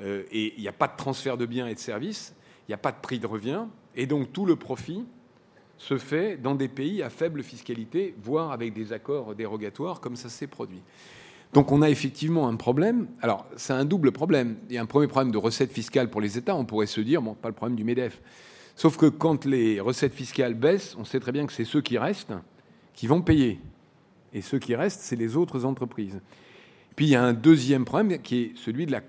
euh, et il n'y a pas de transfert de biens et de services, il n'y a pas de prix de revient, et donc tout le profit se fait dans des pays à faible fiscalité, voire avec des accords dérogatoires, comme ça s'est produit. Donc on a effectivement un problème. Alors c'est un double problème. Il y a un premier problème de recettes fiscales pour les États. On pourrait se dire, bon, pas le problème du MEDEF. Sauf que quand les recettes fiscales baissent, on sait très bien que c'est ceux qui restent qui vont payer. Et ceux qui restent, c'est les autres entreprises. Puis il y a un deuxième problème qui est celui de la,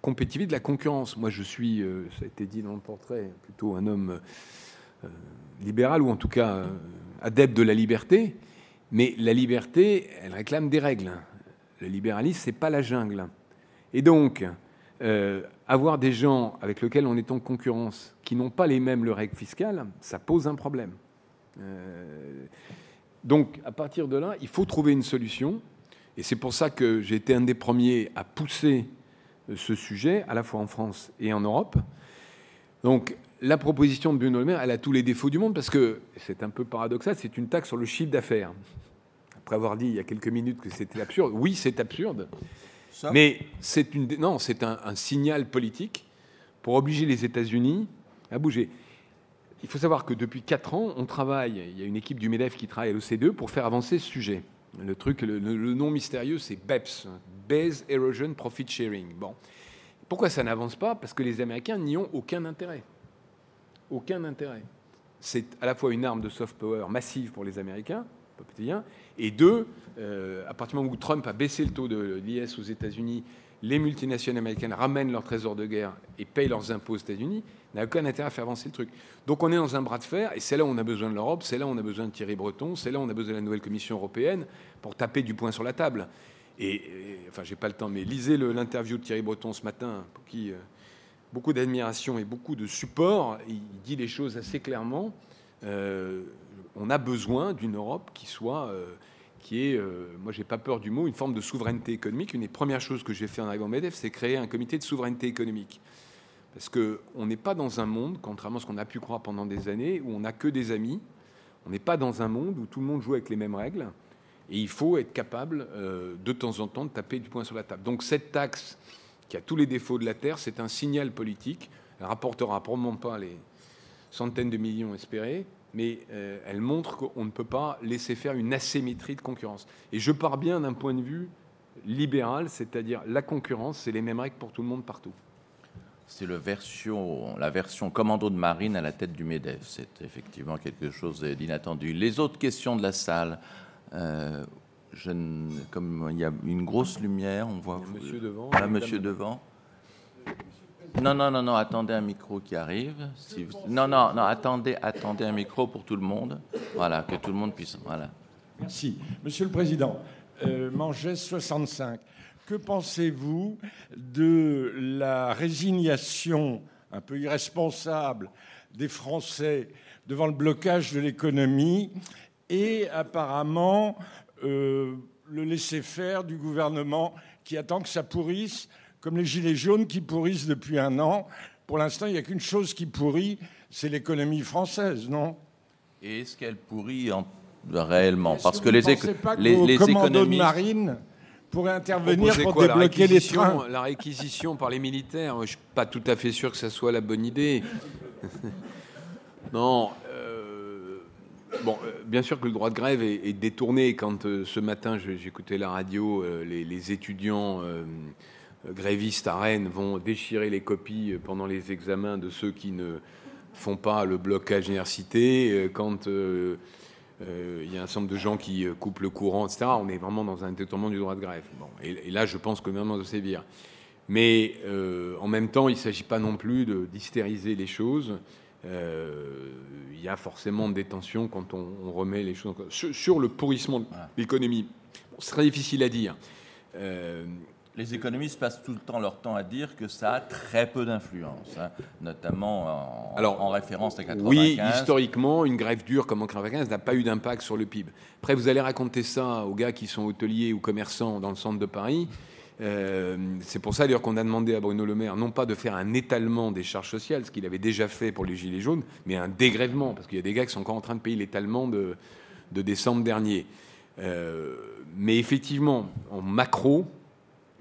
compétitivité, de la concurrence. Moi, je suis, euh, ça a été dit dans le portrait, plutôt un homme euh, libéral ou en tout cas euh, adepte de la liberté. Mais la liberté, elle réclame des règles. Le libéralisme, c'est pas la jungle. Et donc, avoir des gens avec lesquels on est en concurrence qui n'ont pas les mêmes règles fiscales, ça pose un problème. donc, à partir de là, il faut trouver une solution et c'est pour ça que j'ai été un des premiers à pousser euh, ce sujet, à la fois en France et en Europe. Donc, la proposition de Bruno Le Maire, elle a tous les défauts du monde parce que c'est un peu paradoxal, c'est une taxe sur le chiffre d'affaires. Après avoir dit il y a quelques minutes que c'était absurde, oui, c'est absurde, mais c'est une non, c'est un, un, signal politique pour obliger les États-Unis à bouger. Il faut savoir que depuis quatre ans, on travaille. Il y a une équipe du Medef qui travaille à l'OCDE pour faire avancer ce sujet. Le truc, le, nom mystérieux, c'est BEPS, Base Erosion Profit Sharing. Bon. Pourquoi ça n'avance pas? Parce que les Américains n'y ont aucun intérêt. Aucun intérêt. C'est à la fois une arme de soft power massive pour les Américains, et deux, euh, à partir du moment où Trump a baissé le taux de l'IS aux États-Unis, les multinationales américaines ramènent leur trésor de guerre et payent leurs impôts aux États-Unis, n'a aucun intérêt à faire avancer le truc. Donc on est dans un bras de fer, et c'est là où on a besoin de l'Europe, c'est là où on a besoin de Thierry Breton, c'est là où on a besoin de la nouvelle Commission européenne pour taper du poing sur la table. Et, enfin, j'ai pas le temps, mais lisez l'interview de Thierry Breton ce matin, pour qui euh, beaucoup d'admiration et beaucoup de support. Il dit les choses assez clairement. Euh, on a besoin d'une Europe qui soit euh, qui est, euh, moi j'ai pas peur du mot, une forme de souveraineté économique. Une des premières choses que j'ai fait en arrivant au MEDEF, c'est créer un comité de souveraineté économique. Parce qu'on n'est pas dans un monde, contrairement à ce qu'on a pu croire pendant des années, où on n'a que des amis. On n'est pas dans un monde où tout le monde joue avec les mêmes règles. Et il faut être capable, euh, de temps en temps, de taper du poing sur la table. Donc cette taxe, qui a tous les défauts de la Terre, c'est un signal politique. Elle rapportera probablement pas les centaines de millions espérés, mais euh, elle montre qu'on ne peut pas laisser faire une asymétrie de concurrence. Et je pars bien d'un point de vue libéral, c'est-à-dire la concurrence, c'est les mêmes règles pour tout le monde partout. C'est la version, la version commando de marine à la tête du MEDEF. C'est effectivement quelque chose d'inattendu. Les autres questions de la salle. Euh, je comme il y a une grosse lumière, on voit. Monsieur devant. Là, monsieur devant. Non, non, non, non, attendez un micro qui arrive. Non, non, non, attendez, attendez un micro pour tout le monde. Voilà, que tout le monde puisse. Voilà. Merci. Monsieur le Président, euh, 65. Que pensez-vous de la résignation un peu irresponsable des Français devant le blocage de l'économie et apparemment euh, le laisser-faire du gouvernement qui attend que ça pourrisse, comme les gilets jaunes qui pourrissent depuis un an. Pour l'instant, il n'y a qu'une chose qui pourrit, c'est l'économie française, non? Et est-ce qu'elle pourrit en- réellement? Parce que vous les, ne éco- pas que les, vos les commandos de marine pourraient intervenir pour quoi, débloquer les réquisition- trains? La réquisition par les militaires, je suis pas tout à fait sûr que ça soit la bonne idée. non. euh, bon, euh, bien sûr que le droit de grève est, est détourné. Quand euh, ce matin j'écoutais la radio, euh, les, les étudiants euh, grévistes à Rennes vont déchirer les copies euh, pendant les examens de ceux qui ne font pas le blocage université. Euh, Quand euh, euh, il y a un certain nombre de gens qui coupent le courant, etc. On est vraiment dans un détournement du droit de grève. Bon, et, et là, je pense que le gouvernement doit sévir. Mais euh, en même temps, il ne s'agit pas non plus d'hystériser les choses. Il y a forcément des tensions quand on, on remet les choses en. Sur, sur le pourrissement de l'économie, bon, c'est très difficile à dire. Les économistes passent tout le temps leur temps à dire que ça a très peu d'influence, hein, notamment en, Alors, en référence à 95. Oui, historiquement, une grève dure comme en 95 n'a pas eu d'impact sur le PIB. Après, vous allez raconter ça aux gars qui sont hôteliers ou commerçants dans le centre de Paris. Euh, c'est pour ça d'ailleurs qu'on a demandé à Bruno Le Maire non pas de faire un étalement des charges sociales, ce qu'il avait déjà fait pour les Gilets jaunes, mais un dégrèvement, parce qu'il y a des gars qui sont encore en train de payer l'étalement de, de décembre dernier. Euh, mais effectivement, en macro,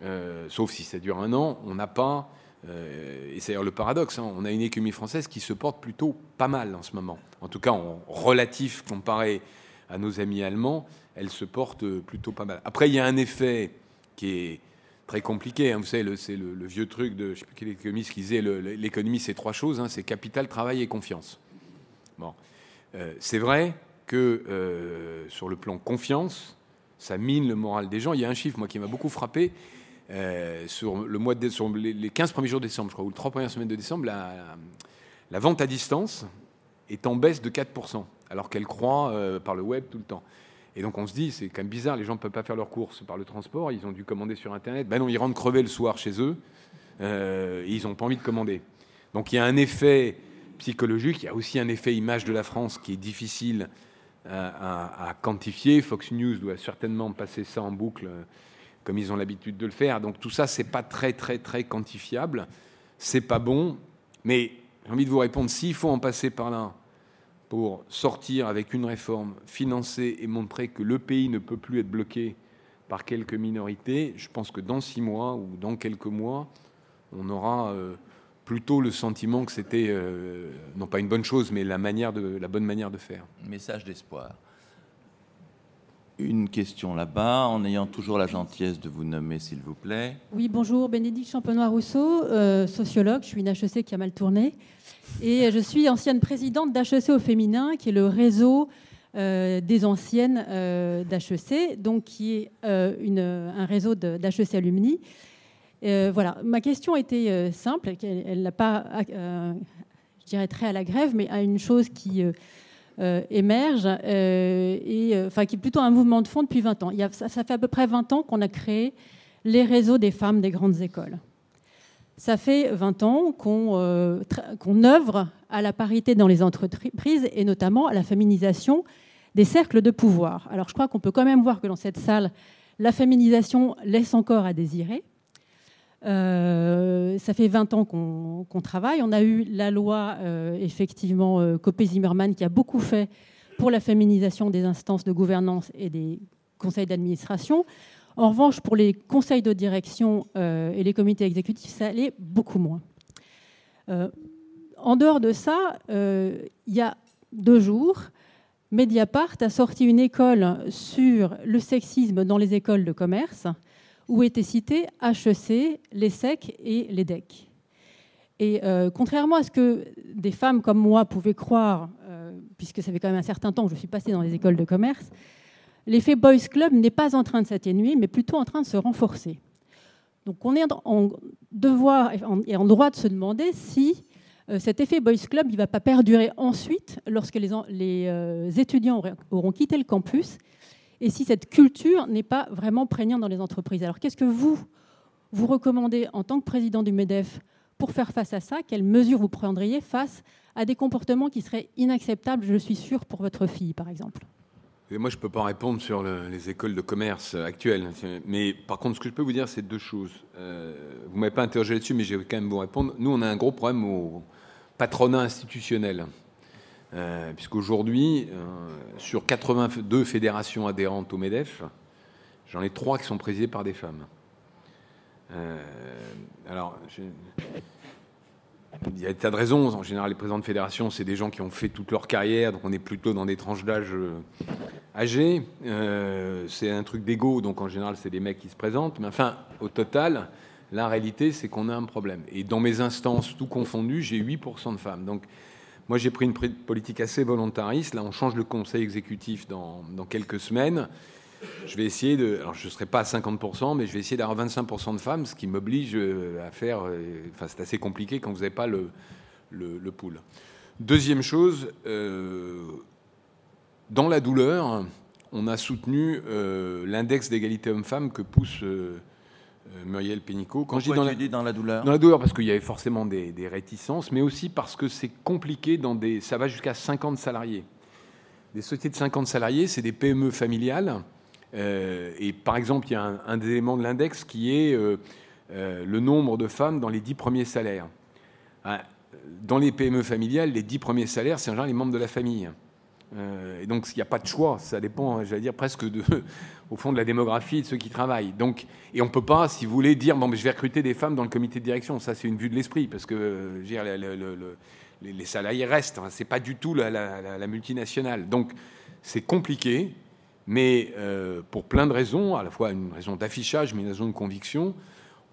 euh, sauf si ça dure un an, on n'a pas, euh, et c'est d'ailleurs le paradoxe, hein, on a une économie française qui se porte plutôt pas mal en ce moment. En tout cas, en relatif comparé à nos amis allemands, elle se porte plutôt pas mal. Après, il y a un effet qui est très compliqué. hein. Vous savez, c'est le, vieux truc de, je sais plus quel économiste qui disait, l'économie c'est trois choses, hein, c'est capital, travail et confiance. Bon, Euh, c'est vrai que sur le plan confiance, ça mine le moral des gens. Il y a un chiffre, moi, qui m'a beaucoup frappé. Euh, sur le mois de dé- sur les les 15 premiers jours de décembre, je crois, ou les 3 premières semaines de décembre, la, vente à distance est en baisse de 4%, alors qu'elle croît euh, par le web tout le temps. Et donc on se dit, c'est quand même bizarre, les gens ne peuvent pas faire leurs courses par le transport, ils ont dû commander sur Internet. Ben non, ils rentrent crever le soir chez eux, euh, ils n'ont pas envie de commander. Donc il y a un effet psychologique, il y a aussi un effet image de la France qui est difficile à, quantifier. Fox News doit certainement passer ça en boucle comme ils ont l'habitude de le faire. Donc tout ça, c'est pas très très très quantifiable. C'est pas bon, mais j'ai envie de vous répondre s'il faut en passer par là pour sortir avec une réforme financée et montrer que le pays ne peut plus être bloqué par quelques minorités, je pense que dans six mois ou dans quelques mois, on aura euh, plutôt le sentiment que c'était euh, non pas une bonne chose, mais la manière de la bonne manière de faire. Message d'espoir. Une question là-bas, en ayant toujours la gentillesse de vous nommer, s'il vous plaît. Oui, bonjour, Bénédicte Champenois-Rousseau, euh, sociologue. Je suis une HEC qui a mal tourné. Et je suis ancienne présidente d'HEC au féminin, qui est le réseau euh, des anciennes euh, d'HEC, donc qui est un réseau d'HEC Alumni. Voilà, ma question était simple, elle n'a pas, je dirais, très à la grève, mais à une chose qui euh, émerge, euh, et, euh, enfin, qui est plutôt un mouvement de fond depuis 20 ans. Il y a, ça, fait à peu près 20 ans qu'on a créé les réseaux des femmes des grandes écoles. Ça fait 20 ans qu'on œuvre à la parité dans les entreprises et notamment à la féminisation des cercles de pouvoir. Alors je crois qu'on peut quand même voir que dans cette salle, la féminisation laisse encore à désirer. Euh, ça fait 20 ans qu'on travaille. On a eu la loi, euh, effectivement, euh, Copé-Zimmermann, qui a beaucoup fait pour la féminisation des instances de gouvernance et des conseils d'administration. En revanche, pour les conseils de direction et les comités exécutifs, ça allait beaucoup moins. En dehors de ça, il y a deux jours, Mediapart a sorti une école sur le sexisme dans les écoles de commerce, où étaient cités HEC, l'ESSEC et l'EDEC. Et euh, contrairement à ce que des femmes comme moi pouvaient croire, euh, puisque ça fait quand même un certain temps que je suis passée dans les écoles de commerce, l'effet Boys Club n'est pas en train de s'atténuer, mais plutôt en train de se renforcer. Donc on est en devoir et en droit de se demander si euh, cet effet Boys Club ne va pas perdurer ensuite lorsque les, les, étudiants auront quitté le campus et si cette culture n'est pas vraiment prégnante dans les entreprises. Alors qu'est-ce que vous, vous recommandez en tant que président du MEDEF pour faire face à ça, quelles mesures vous prendriez face à des comportements qui seraient inacceptables, je suis sûr, pour votre fille, par exemple? Moi, je ne peux pas répondre sur les écoles de commerce actuelles. Mais par contre, ce que je peux vous dire, c'est deux choses. Euh, vous ne m'avez pas interrogé là-dessus, mais j'ai quand même vous répondre. Nous, on a un gros problème au patronat institutionnel. Euh, puisqu'aujourd'hui, euh, sur 82 fédérations adhérentes au MEDEF, j'en ai trois qui sont présidées par des femmes. Euh, alors, il y a des tas de raisons. En général, les présidents de fédération, c'est des gens qui ont fait toute leur carrière, donc on est plutôt dans des tranches d'âge âgées. c'est un truc d'ego, donc en général, c'est des mecs qui se présentent. Mais enfin, au total, la réalité, c'est qu'on a un problème. Et dans mes instances, tout confondu, j'ai 8% de femmes. Donc, moi, j'ai pris une politique assez volontariste. Là, on change le conseil exécutif dans, quelques semaines. Je vais essayer de. Alors, je ne serai pas à 50%, mais je vais essayer d'avoir 25% de femmes, ce qui m'oblige euh, à faire. Euh, enfin, c'est assez compliqué quand vous n'avez pas le, le, pool. Deuxième chose, euh, dans la douleur, on a soutenu l'index d'égalité homme-femme que pousse Muriel Pénicaud. Quand je dis dans, la, dans la douleur Dans la douleur, parce qu'il y avait forcément des, réticences, mais aussi parce que c'est compliqué dans des. Ça va jusqu'à 50 salariés. Des sociétés de 50 salariés, c'est des PME familiales. Euh, et par exemple, il y a un, des éléments de l'index qui est euh, le nombre de femmes dans les 10 premiers salaires. Ah, dans les PME familiales, les 10 premiers salaires, c'est en général les membres de la famille. Et donc, il n'y a pas de choix. Ça dépend, j'allais dire, presque au fond de la démographie de ceux qui travaillent. Donc, et on ne peut pas, si vous voulez, dire bon, mais je vais recruter des femmes dans le comité de direction. Ça, c'est une vue de l'esprit, parce que dire, les, salariés restent. Hein, c'est pas du tout la, multinationale. Donc, c'est compliqué, mais euh, pour plein de raisons, à la fois une raison d'affichage, mais une raison de conviction.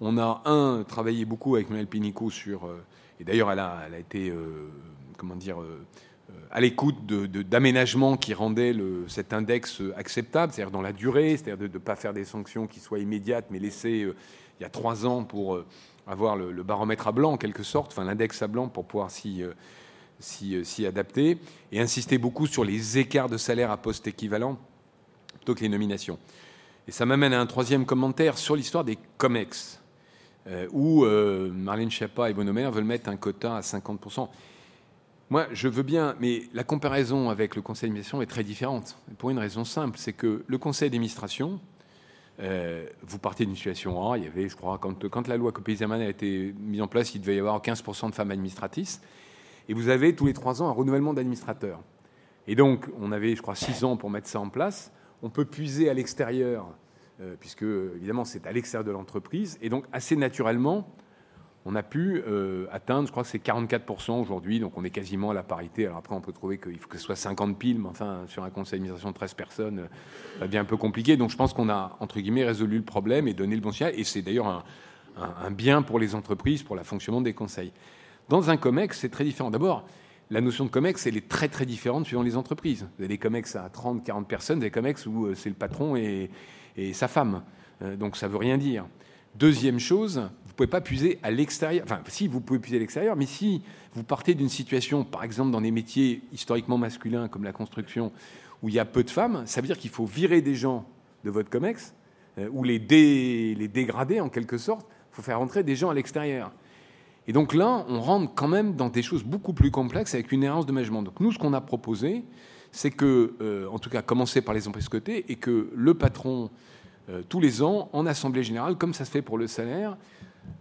On a, un, travaillé beaucoup avec Manuel Pinico sur. Euh, et d'ailleurs, elle a, elle a été. Euh, comment dire euh, à l'écoute d'aménagements qui rendaient cet index acceptable, c'est-à-dire dans la durée, c'est-à-dire de ne pas faire des sanctions qui soient immédiates, mais laisser euh, il y a trois ans pour euh, avoir le, baromètre à blanc en quelque sorte, enfin l'index à blanc pour pouvoir s'y si, adapter, et insister beaucoup sur les écarts de salaire à poste équivalent plutôt que les nominations. Et ça m'amène à un troisième commentaire sur l'histoire des COMEX, où Marlène Schiappa et Bonomer veulent mettre un quota à 50%. Moi, je veux bien, mais la comparaison avec le conseil d'administration est très différente. Pour une raison simple, c'est que le conseil d'administration, euh, vous partez d'une situation A, il y avait, je crois, quand, la loi Copé-Zerman a été mise en place, il devait y avoir 15% de femmes administratrices. Et vous avez tous les trois ans un renouvellement d'administrateurs. Et donc, on avait, je crois, six ans pour mettre ça en place. On peut puiser à l'extérieur, euh, puisque, évidemment, c'est à l'extérieur de l'entreprise. Et donc, assez naturellement, on a pu euh, atteindre, je crois que c'est 44% aujourd'hui, donc on est quasiment à la parité. Alors après, on peut trouver qu'il faut que ce soit 50 piles, mais enfin, sur un conseil d'administration de 13 personnes, euh, ça devient un peu compliqué. Donc je pense qu'on a, entre guillemets, résolu le problème et donné le bon signal. Et c'est d'ailleurs un, bien pour les entreprises, pour le fonctionnement des conseils. Dans un COMEX, c'est très différent. D'abord, la notion de COMEX, elle est très très différente suivant les entreprises. Vous avez des COMEX à 30, 40 personnes, des COMEX où euh, c'est le patron et, et sa femme. Donc ça veut rien dire. Deuxième chose, pouvez pas puiser à l'extérieur. Enfin, si, vous pouvez puiser à l'extérieur, mais si vous partez d'une situation, par exemple, dans des métiers historiquement masculins comme la construction, où il y a peu de femmes, ça veut dire qu'il faut virer des gens de votre COMEX, euh, ou les, dégrader en quelque sorte. Il faut faire rentrer des gens à l'extérieur. Et donc là, on rentre quand même dans des choses beaucoup plus complexes avec une errance de management. Donc nous, ce qu'on a proposé, c'est que, euh, en tout cas, commencer par les entreprises cotées et que le patron, euh, tous les ans, en assemblée générale, comme ça se fait pour le salaire,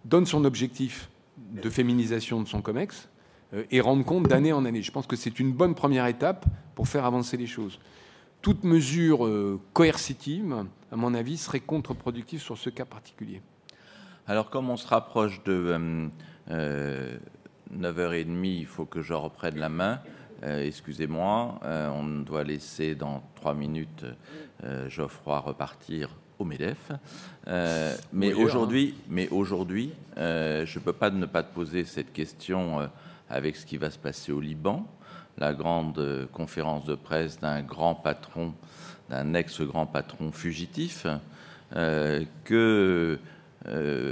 donne son objectif de féminisation de son COMEX euh, et rendre compte d'année en année. Je pense que c'est une bonne première étape pour faire avancer les choses. Toute mesure euh, coercitive, à mon avis, serait contre-productive sur ce cas particulier. Alors, comme on se rapproche de 9h30, euh, il faut que je reprenne la main. Excusez-moi, on doit laisser dans trois minutes Geoffroy repartir au MEDEF. Euh, mais, aujourd'hui, mais aujourd'hui, euh, je ne peux pas ne pas te poser cette question euh, avec ce qui va se passer au Liban, la grande conférence de presse d'un grand patron, d'un ex-grand patron fugitif, que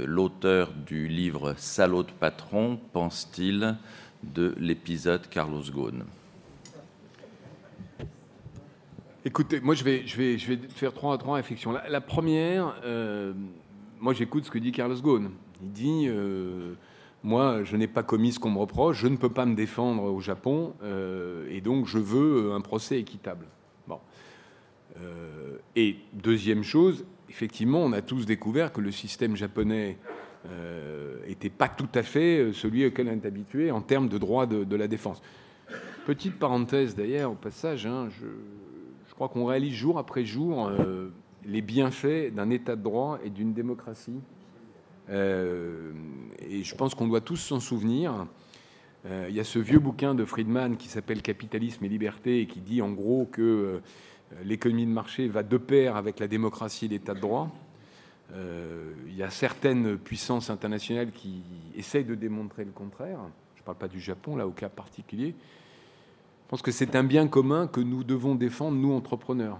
l'auteur du livre Salaud de patron pense-t-il de l'épisode Carlos Ghosn? Écoutez, moi je vais, faire trois, trois réflexions. La, première, euh, moi j'écoute ce que dit Carlos Ghosn. Il dit, euh, moi, je n'ai pas commis ce qu'on me reproche, je ne peux pas me défendre au Japon, euh, et donc je veux un procès équitable. Et deuxième chose, effectivement, on a tous découvert que le système japonais n'était pas tout à fait celui auquel on est habitué en termes de droit de, la défense. Petite parenthèse d'ailleurs, au passage, hein, je, crois qu'on réalise jour après jour les bienfaits d'un État de droit et d'une démocratie euh, et je pense qu'on doit tous s'en souvenir. Euh, il y a ce vieux bouquin de Friedman qui s'appelle Capitalisme et liberté et qui dit en gros que euh, l'économie de marché va de pair avec la démocratie et l'état de droit. il y a certaines puissances internationales qui essayent de démontrer le contraire. Je ne parle pas du Japon, là, au cas particulier. Je pense que c'est un bien commun que nous devons défendre, nous, entrepreneurs.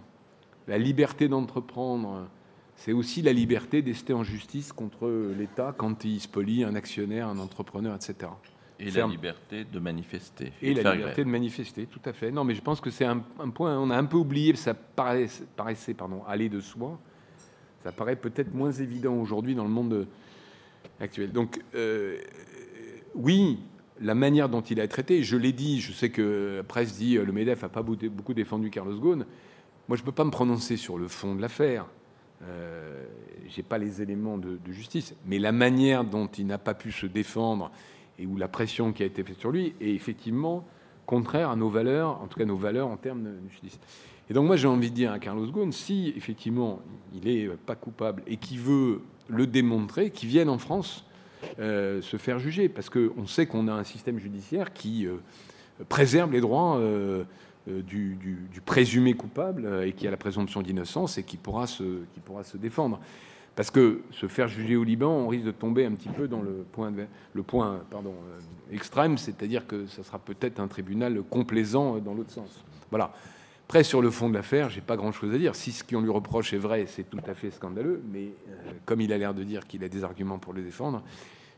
La liberté d'entreprendre, c'est aussi la liberté d'ester en justice contre l'État quand il spolie un actionnaire, un entrepreneur, etc. Et la liberté de manifester. Et, la liberté de manifester, tout à fait. Non, mais je pense que c'est un, point, on a un peu oublié, ça paraissait, paraissait pardon, aller de soi. Ça paraît peut-être moins évident aujourd'hui dans le monde actuel. Donc, euh, oui, la manière dont il a été traité, je l'ai dit, je sais que la presse dit le MEDEF n'a pas beaucoup défendu Carlos Ghosn. Moi, je ne peux pas me prononcer sur le fond de l'affaire. Euh, j'ai pas les éléments de, justice, mais la manière dont il n'a pas pu se défendre et où la pression qui a été faite sur lui est effectivement contraire à nos valeurs, en tout cas nos valeurs en termes de justice. Et donc moi j'ai envie de dire à Carlos Ghosn, si effectivement il est pas coupable et qu'il veut le démontrer, qu'il vienne en France euh, se faire juger, parce qu'on sait qu'on a un système judiciaire qui euh, préserve les droits euh, du, présumé coupable et qui a la présomption d'innocence et qui pourra, se, qui pourra se défendre. Parce que se faire juger au Liban, on risque de tomber un petit peu dans le point, le point pardon, extrême, c'est-à-dire que ça sera peut-être un tribunal complaisant dans l'autre sens. Voilà. Après, sur le fond de l'affaire, j'ai pas grand-chose à dire. Si ce qu'on lui reproche est vrai, c'est tout à fait scandaleux. Mais comme il a l'air de dire qu'il a des arguments pour le défendre,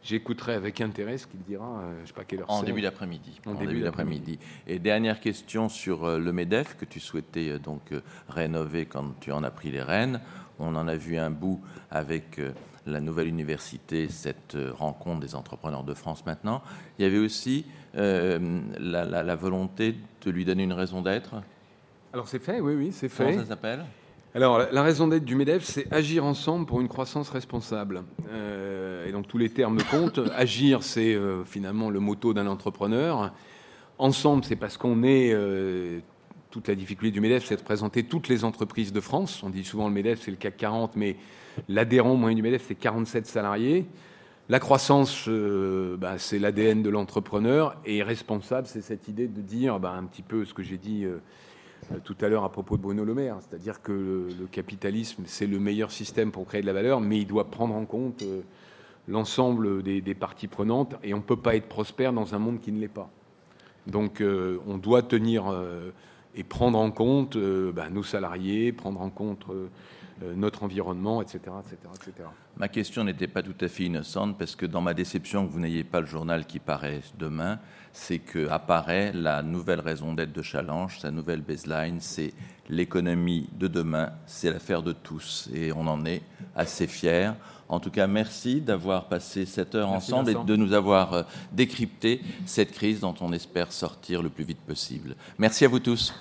J'écouterai avec intérêt ce qu'il dira, euh, je sais pas quelle heure En début d'après-midi. En, début, d'après-midi. Et dernière question sur euh, le MEDEF que tu souhaitais euh, donc rénover quand tu en as pris les rênes. On en a vu un bout avec la nouvelle université, cette rencontre des entrepreneurs de France maintenant. Il y avait aussi la, volonté de lui donner une raison d'être? Alors c'est fait, oui, oui, c'est fait. Comment ça s'appelle? Alors, la raison d'être du MEDEF, c'est agir ensemble pour une croissance responsable. Euh, et donc, tous les termes comptent. Agir, c'est euh, finalement le motto d'un entrepreneur. Ensemble, c'est parce qu'on est. Euh, toute la difficulté du MEDEF, c'est de présenter toutes les entreprises de France. On dit souvent le MEDEF, c'est le CAC 40, mais l'adhérent moyen du MEDEF, c'est 47 salariés. La croissance, bah, c'est l'ADN de l'entrepreneur. Et responsable, c'est cette idée de dire bah, un petit peu ce que j'ai dit euh, tout à l'heure à propos de Bruno Le Maire, c'est-à-dire que le, capitalisme, c'est le meilleur système pour créer de la valeur, mais il doit prendre en compte euh, l'ensemble des, parties prenantes, et on ne peut pas être prospère dans un monde qui ne l'est pas. Donc euh, on doit tenir et prendre en compte bah, nos salariés, prendre en compte notre environnement, etc., etc., etc. Ma question n'était pas tout à fait innocente, parce que dans ma déception que vous n'ayez pas le journal qui paraît demain, c'est qu'apparaît la nouvelle raison d'être de Challenge, sa nouvelle baseline, c'est l'économie de demain, c'est l'affaire de tous, et on en est assez fiers. En tout cas, merci d'avoir passé cette heure ensemble et de nous avoir euh, décrypté cette crise dont on espère sortir le plus vite possible. Merci à vous tous.